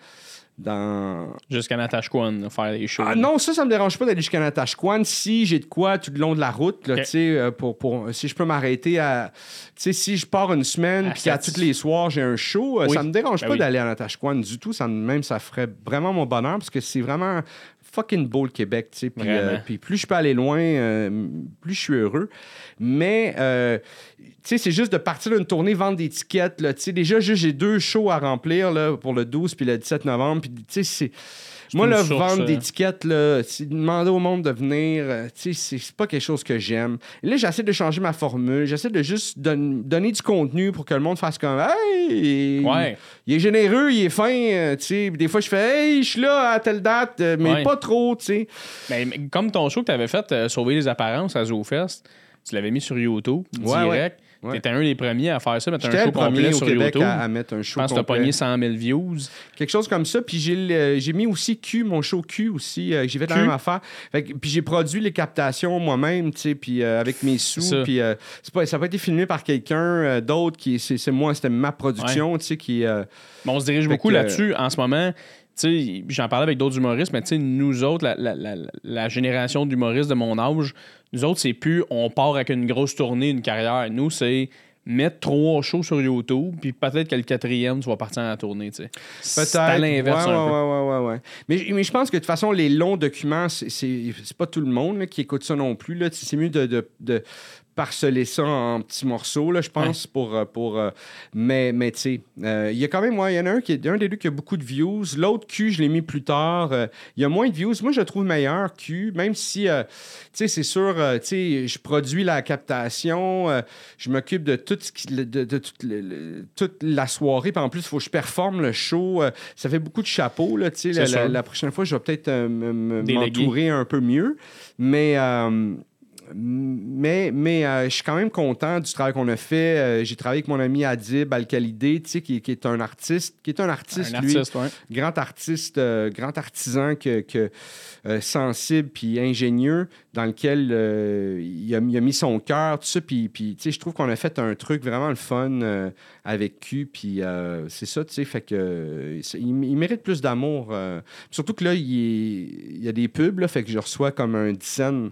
dans... Jusqu'à Natashquan, faire des shows. Ah, non, ça, ça me dérange pas d'aller jusqu'à Natashquan si j'ai de quoi tout le long de la route, là, euh, pour, pour, si je peux m'arrêter à... Tu sais, si je pars une semaine À puis sept. tous les soirs, j'ai un show, euh, Oui. ça me dérange Ben pas oui. d'aller à Natashquan du tout. Ça, me- même, ça ferait vraiment mon bonheur parce que c'est vraiment fucking beau le Québec, tu sais. Puis, euh, puis plus je peux aller loin, euh, plus je suis heureux. Mais, euh, tu sais, c'est juste de partir d'une tournée, vendre des tickets, là. Tu sais, déjà, juste, j'ai deux shows à remplir, là, pour le 12 puis le 17 novembre. Puis, tu sais, c'est... Moi, source, vendre euh, des tickets, là, c'est demander au monde de venir, euh, c'est- pas quelque chose que j'aime. Là, j'essaie de changer ma formule. J'essaie de juste don- donner du contenu pour que le monde fasse comme Hey! Ouais. Il est généreux, il est fin, euh, tu sais. Puis Des fois, je fais Hey, je suis là à telle date, mais Ouais. pas trop, tu sais. Mais, mais comme ton show que tu avais fait, euh, Sauver les apparences à ZooFest, tu l'avais mis sur YouTube, Ouais, direct. Ouais. T'étais un des premiers à faire ça, mettre un show le premier complet au sur Québec YouTube. à, à mettre un Je show pense que t'as complet. pogné 100 000 views. Quelque chose comme ça. Puis j'ai le- j'ai mis aussi Q, mon show Q aussi. euh, j'ai fait la même affaire. Fait puis j'ai produit les captations moi-même, tu sais, puis euh, avec mes sous. Ça. Puis euh, pas, ça n'a pas été filmé par quelqu'un euh, d'autre qui c'est c'est moi, c'était ma production, tu sais, qui. euh, on se dirige Fait beaucoup là-dessus en ce moment. J'en parlais avec d'autres humoristes, mais nous autres, la, la- la- la génération d'humoristes de mon âge, nous autres, c'est plus on part avec une grosse tournée, une carrière. Nous, c'est mettre trois shows sur YouTube, puis peut-être que le quatrième, tu vas partir en la tournée. Peut-être. C'est à l'inverse Ouais, ouais, ouais. Mais, mais je pense que de toute façon, les longs documents, c'est- pas tout le monde là, qui écoute ça non plus. C'est mieux de, de, de parceller ça en petits morceaux, là, je pense, pour... euh, pour euh, mais mais tu sais, euh, il y a quand même... ouais, Il y en a un, qui est, un des deux qui a beaucoup de views. L'autre, Q, je l'ai mis plus tard. Euh, Il y a moins de views. Moi, je le trouve meilleur, Q, même si, euh, tu sais, c'est sûr, tu sais, je produis la captation, je m'occupe de tout ce qui... de, de- de toute, le- le- toute la soirée, puis en plus, il faut que je performe le show. ça fait beaucoup de chapeaux, là, tu sais. La, la- la prochaine fois, je vais peut-être m'entourer un peu mieux. Mais... mais, mais euh, je suis quand même content du travail qu'on a fait. Euh, J'ai travaillé avec mon ami Adib sais, qui, qui est un artiste, qui est un artiste, Un lui, artiste, ouais. grand artiste, euh, grand artisan que, que, sensible puis ingénieux, dans lequel il, a, il a mis son cœur, tout ça. Puis, puis tu sais, je trouve qu'on a fait un truc vraiment le fun avec Q. Puis c'est ça, tu sais, fait que il, il mérite plus d'amour. Surtout que là, il, est- il y a des pubs, là, fait que je reçois comme un dizaine.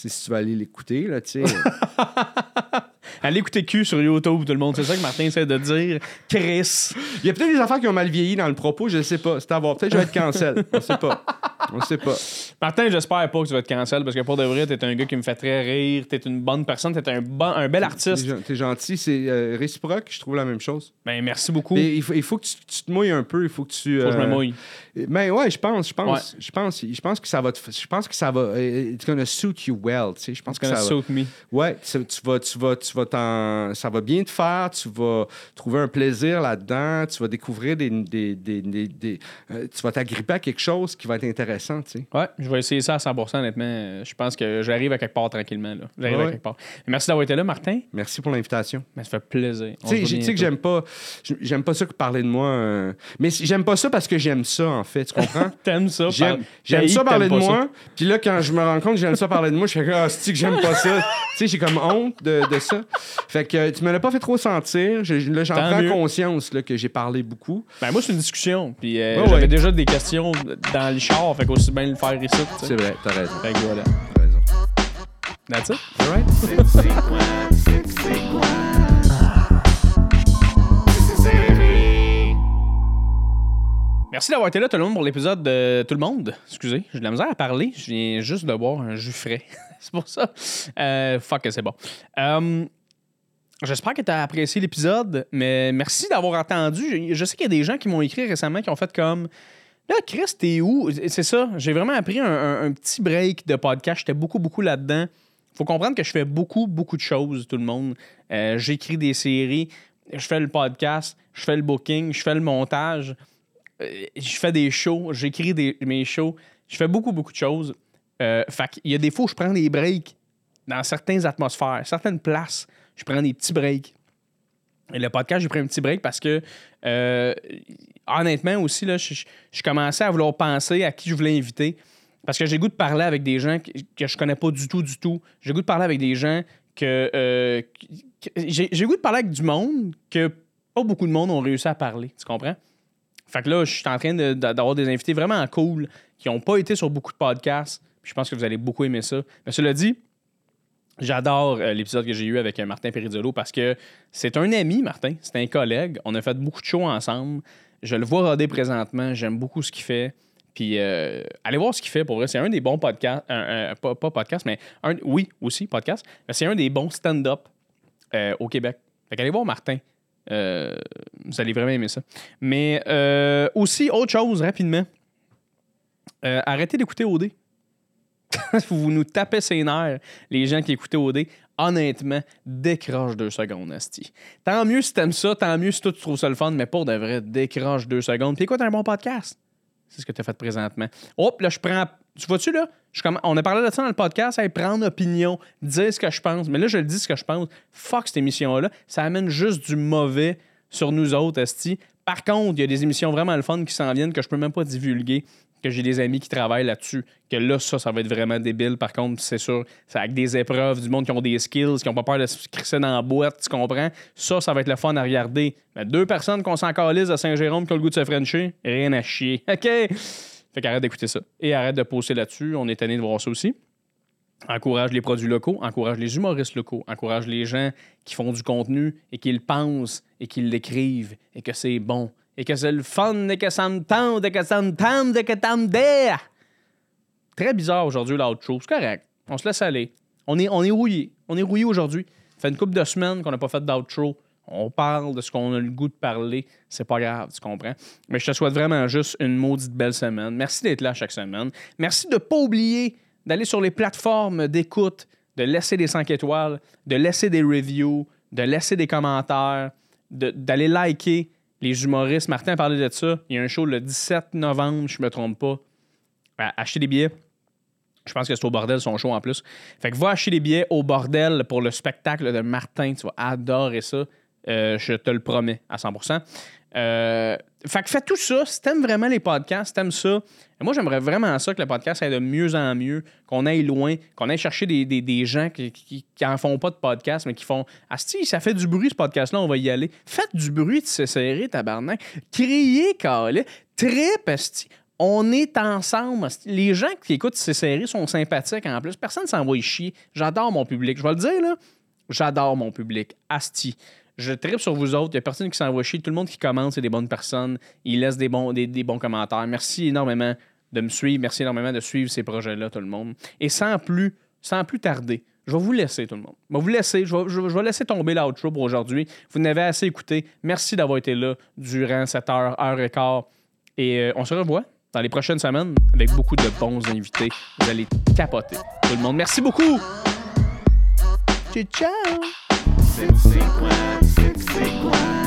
Sais, si tu vas aller l'écouter, là, tu sais. Allez écouter Q sur YouTube, tout le monde. C'est ça que Martin essaie de dire. Chris. Il y a peut-être des affaires qui ont mal vieilli dans le propos, je ne sais pas. C'est à voir. Peut-être que je vais être cancel. On sait pas. On sait pas. Martin, j'espère pas que tu vas te cancel parce que pour de vrai, t'es un gars qui me fait très rire. T'es une bonne personne. T'es un, bon, un bel T'es artiste. gen- T'es gentil. C'est euh, réciproque, je trouve la même chose. Ben, merci beaucoup. Mais il faut, il faut que tu, tu te mouilles un peu. Il faut que tu. Faut que je me euh, mouille. Ben ouais, je pense, je pense, je pense, je pense que ça va, te je pense que ça va, euh, it's gonna suit you well, tu sais, je pense que It's ça gonna va, suit me. ouais, tu, tu vas, tu vas, tu vas t'en, ça va bien te faire, tu vas trouver un plaisir là-dedans, tu vas découvrir des, des, des, euh, tu vas t'agripper à quelque chose qui va être intéressant, tu sais. Ouais, je vais essayer ça à 100 honnêtement. Je pense que j'arrive à quelque part tranquillement. là. J'arrive Ouais. à quelque part. Merci d'avoir été là, Martin. Merci pour l'invitation. Mais ça fait plaisir. Tu sais, tu que j'aime pas, j'aime pas ça que parler de moi, euh, mais j'aime pas ça parce que j'aime ça en fait, tu comprends? T'aimes ça? J'aime par- ça parler de moi. Puis là, quand je me rends compte que j'aime ça parler de moi, je fais que, ah, que j'aime pas ça? tu sais, j'ai comme honte de, de ça. Fait que tu me l'as pas fait trop sentir. Je- là, j'en prends mieux. conscience là, que j'ai parlé beaucoup. Ben, moi, c'est une discussion. Puis euh, Ouais, j'avais ouais. déjà des questions dans le char. Fait qu'aussi bien le faire ici. C'est vrai, t'as raison. Fait que voilà. T'as raison. That's it. All right? Merci d'avoir été là, tout le monde, pour l'épisode de Tout le monde. Excusez, j'ai de la misère à parler. Je viens juste de boire un jus frais. c'est pour ça. Euh, fuck, c'est bon. Euh, J'espère que tu as apprécié l'épisode, mais merci d'avoir attendu. Je sais qu'il y a des gens qui m'ont écrit récemment qui ont fait comme Là, Chris, t'es où? C'est ça. J'ai vraiment appris un, petit break de podcast. J'étais beaucoup, beaucoup là-dedans. faut comprendre que je fais beaucoup, beaucoup de choses, tout le monde. Euh, j'écris des séries, je fais le podcast, je fais le booking, je fais le montage, je fais des shows, j'écris mes shows. Je fais beaucoup, beaucoup de choses. Euh, fait il y a des fois où je prends des breaks dans certaines atmosphères, certaines places. Je prends des petits breaks. Et le podcast, j'ai pris un petit break parce que, euh, honnêtement aussi, là, je, commençais à vouloir penser à qui je voulais inviter. Parce que j'ai goût de parler avec des gens que, que je connais pas du tout, du tout. J'ai goût de parler avec des gens que. Euh, j'ai goût de parler avec du monde que pas beaucoup de monde ont réussi à parler. Tu comprends? Fait que là, je suis en train d'avoir des invités vraiment cool qui n'ont pas été sur beaucoup de podcasts. je pense que vous allez beaucoup aimer ça. Mais cela dit, J'adore euh, l'épisode que j'ai eu avec euh, Martin Perizzolo parce que c'est un ami, Martin. C'est un collègue. On a fait beaucoup de shows ensemble. Je le vois roder présentement. J'aime beaucoup ce qu'il fait. Puis euh, allez voir ce qu'il fait pour vrai. C'est un des bons podcasts. pas, podcast, mais un, oui, aussi podcast. C'est un des bons stand-up au Québec. Fait qu'allez voir Martin. Vous allez vraiment aimer ça. Mais aussi, autre chose, rapidement. arrêtez d'écouter OD. vous nous tapez ses nerfs, les gens qui écoutaient OD, honnêtement, décroche deux secondes, Asti. Tant mieux si t'aimes ça, tant mieux si toi tu trouves ça le fun, mais pour de vrai, décroche deux secondes. Puis écoute un bon podcast. C'est ce que tu as fait présentement. Hop, là, je prends. Tu vois-tu, là? On a parlé de ça dans le podcast, prendre opinion, dire ce que je pense. Mais là, je le dis ce que je pense. Fuck cette émission-là. Ça amène juste du mauvais sur nous autres, Asti. Par contre, il y a des émissions vraiment le fun qui s'en viennent que je peux même pas divulguer que j'ai des amis qui travaillent là-dessus, que là, ça, ça va être vraiment débile. Par contre, c'est sûr, c'est avec des épreuves, du monde qui ont des skills, qui n'ont pas peur de se crisser dans la boîte, tu comprends? Ça, ça va être le fun à regarder. Mais deux personnes qu'on s'en calise à Saint-Jérôme qui ont le goût de se frencher, rien à chier. OK? Fait qu'arrête d'écouter ça. Et arrête de poster là-dessus. On est tanné de voir ça aussi. Encourage les produits locaux, encourage les humoristes locaux, encourage les gens qui font du contenu et qui le pensent et qui l'écrivent et que c'est bon et que c'est le fun et que ça me tente et que ça me tente et que t'en Très bizarre aujourd'hui l'outro. C'est correct. On se laisse aller. On est, on est rouillé. On est rouillé aujourd'hui. Ça fait une couple de semaines qu'on n'a pas fait d'outro. On parle de ce qu'on a le goût de parler. C'est pas grave, tu comprends? Mais je te souhaite vraiment juste une maudite belle semaine. Merci d'être là chaque semaine. Merci de ne pas oublier d'aller sur les plateformes d'écoute, de laisser des 5 étoiles, de laisser des reviews, de laisser des commentaires, d'aller liker les humoristes. Martin a parlé de ça. Il y a un show le 17 novembre, je me trompe pas. acheter des billets. Je pense que c'est au bordel son show en plus. Fait que va acheter des billets au bordel pour le spectacle de Martin. Tu vas adorer ça. Euh, je te le promets à 100%. Euh, fait que fais tout ça. Si t'aimes vraiment les podcasts, t'aimes ça, moi j'aimerais vraiment ça que le podcast aille de mieux en mieux, qu'on aille loin, qu'on aille chercher des, gens qui, qui, en font pas de podcast, mais qui font Asti, ça fait du bruit ce podcast-là, on va y aller. Faites du bruit de se serrer, tabarnak. Criez, calé. Trip, Asti. On est ensemble. Les gens qui écoutent ces séries sont sympathiques en plus. Personne ne s'envoie chier. J'adore mon public. Je vais le dire, là. J'adore mon public. Asti. Je tripe sur vous autres. Il n'y a personne qui s'envoie chier. Tout le monde qui commente, c'est des bonnes personnes. Ils laissent des bons, des, bons commentaires. Merci énormément de me suivre. Merci énormément de suivre ces projets-là, tout le monde. Et sans plus, sans plus tarder, je vais vous laisser, tout le monde. Je vais vous laisser. Je vais, laisser tomber l'outro pour aujourd'hui. Vous n'avez assez écouté. Merci d'avoir été là durant cette heure, heure et quart. Et euh, on se revoit dans les prochaines semaines avec beaucoup de bons invités. Vous allez capoter. Tout le monde, merci beaucoup. Ciao, ciao. Cry.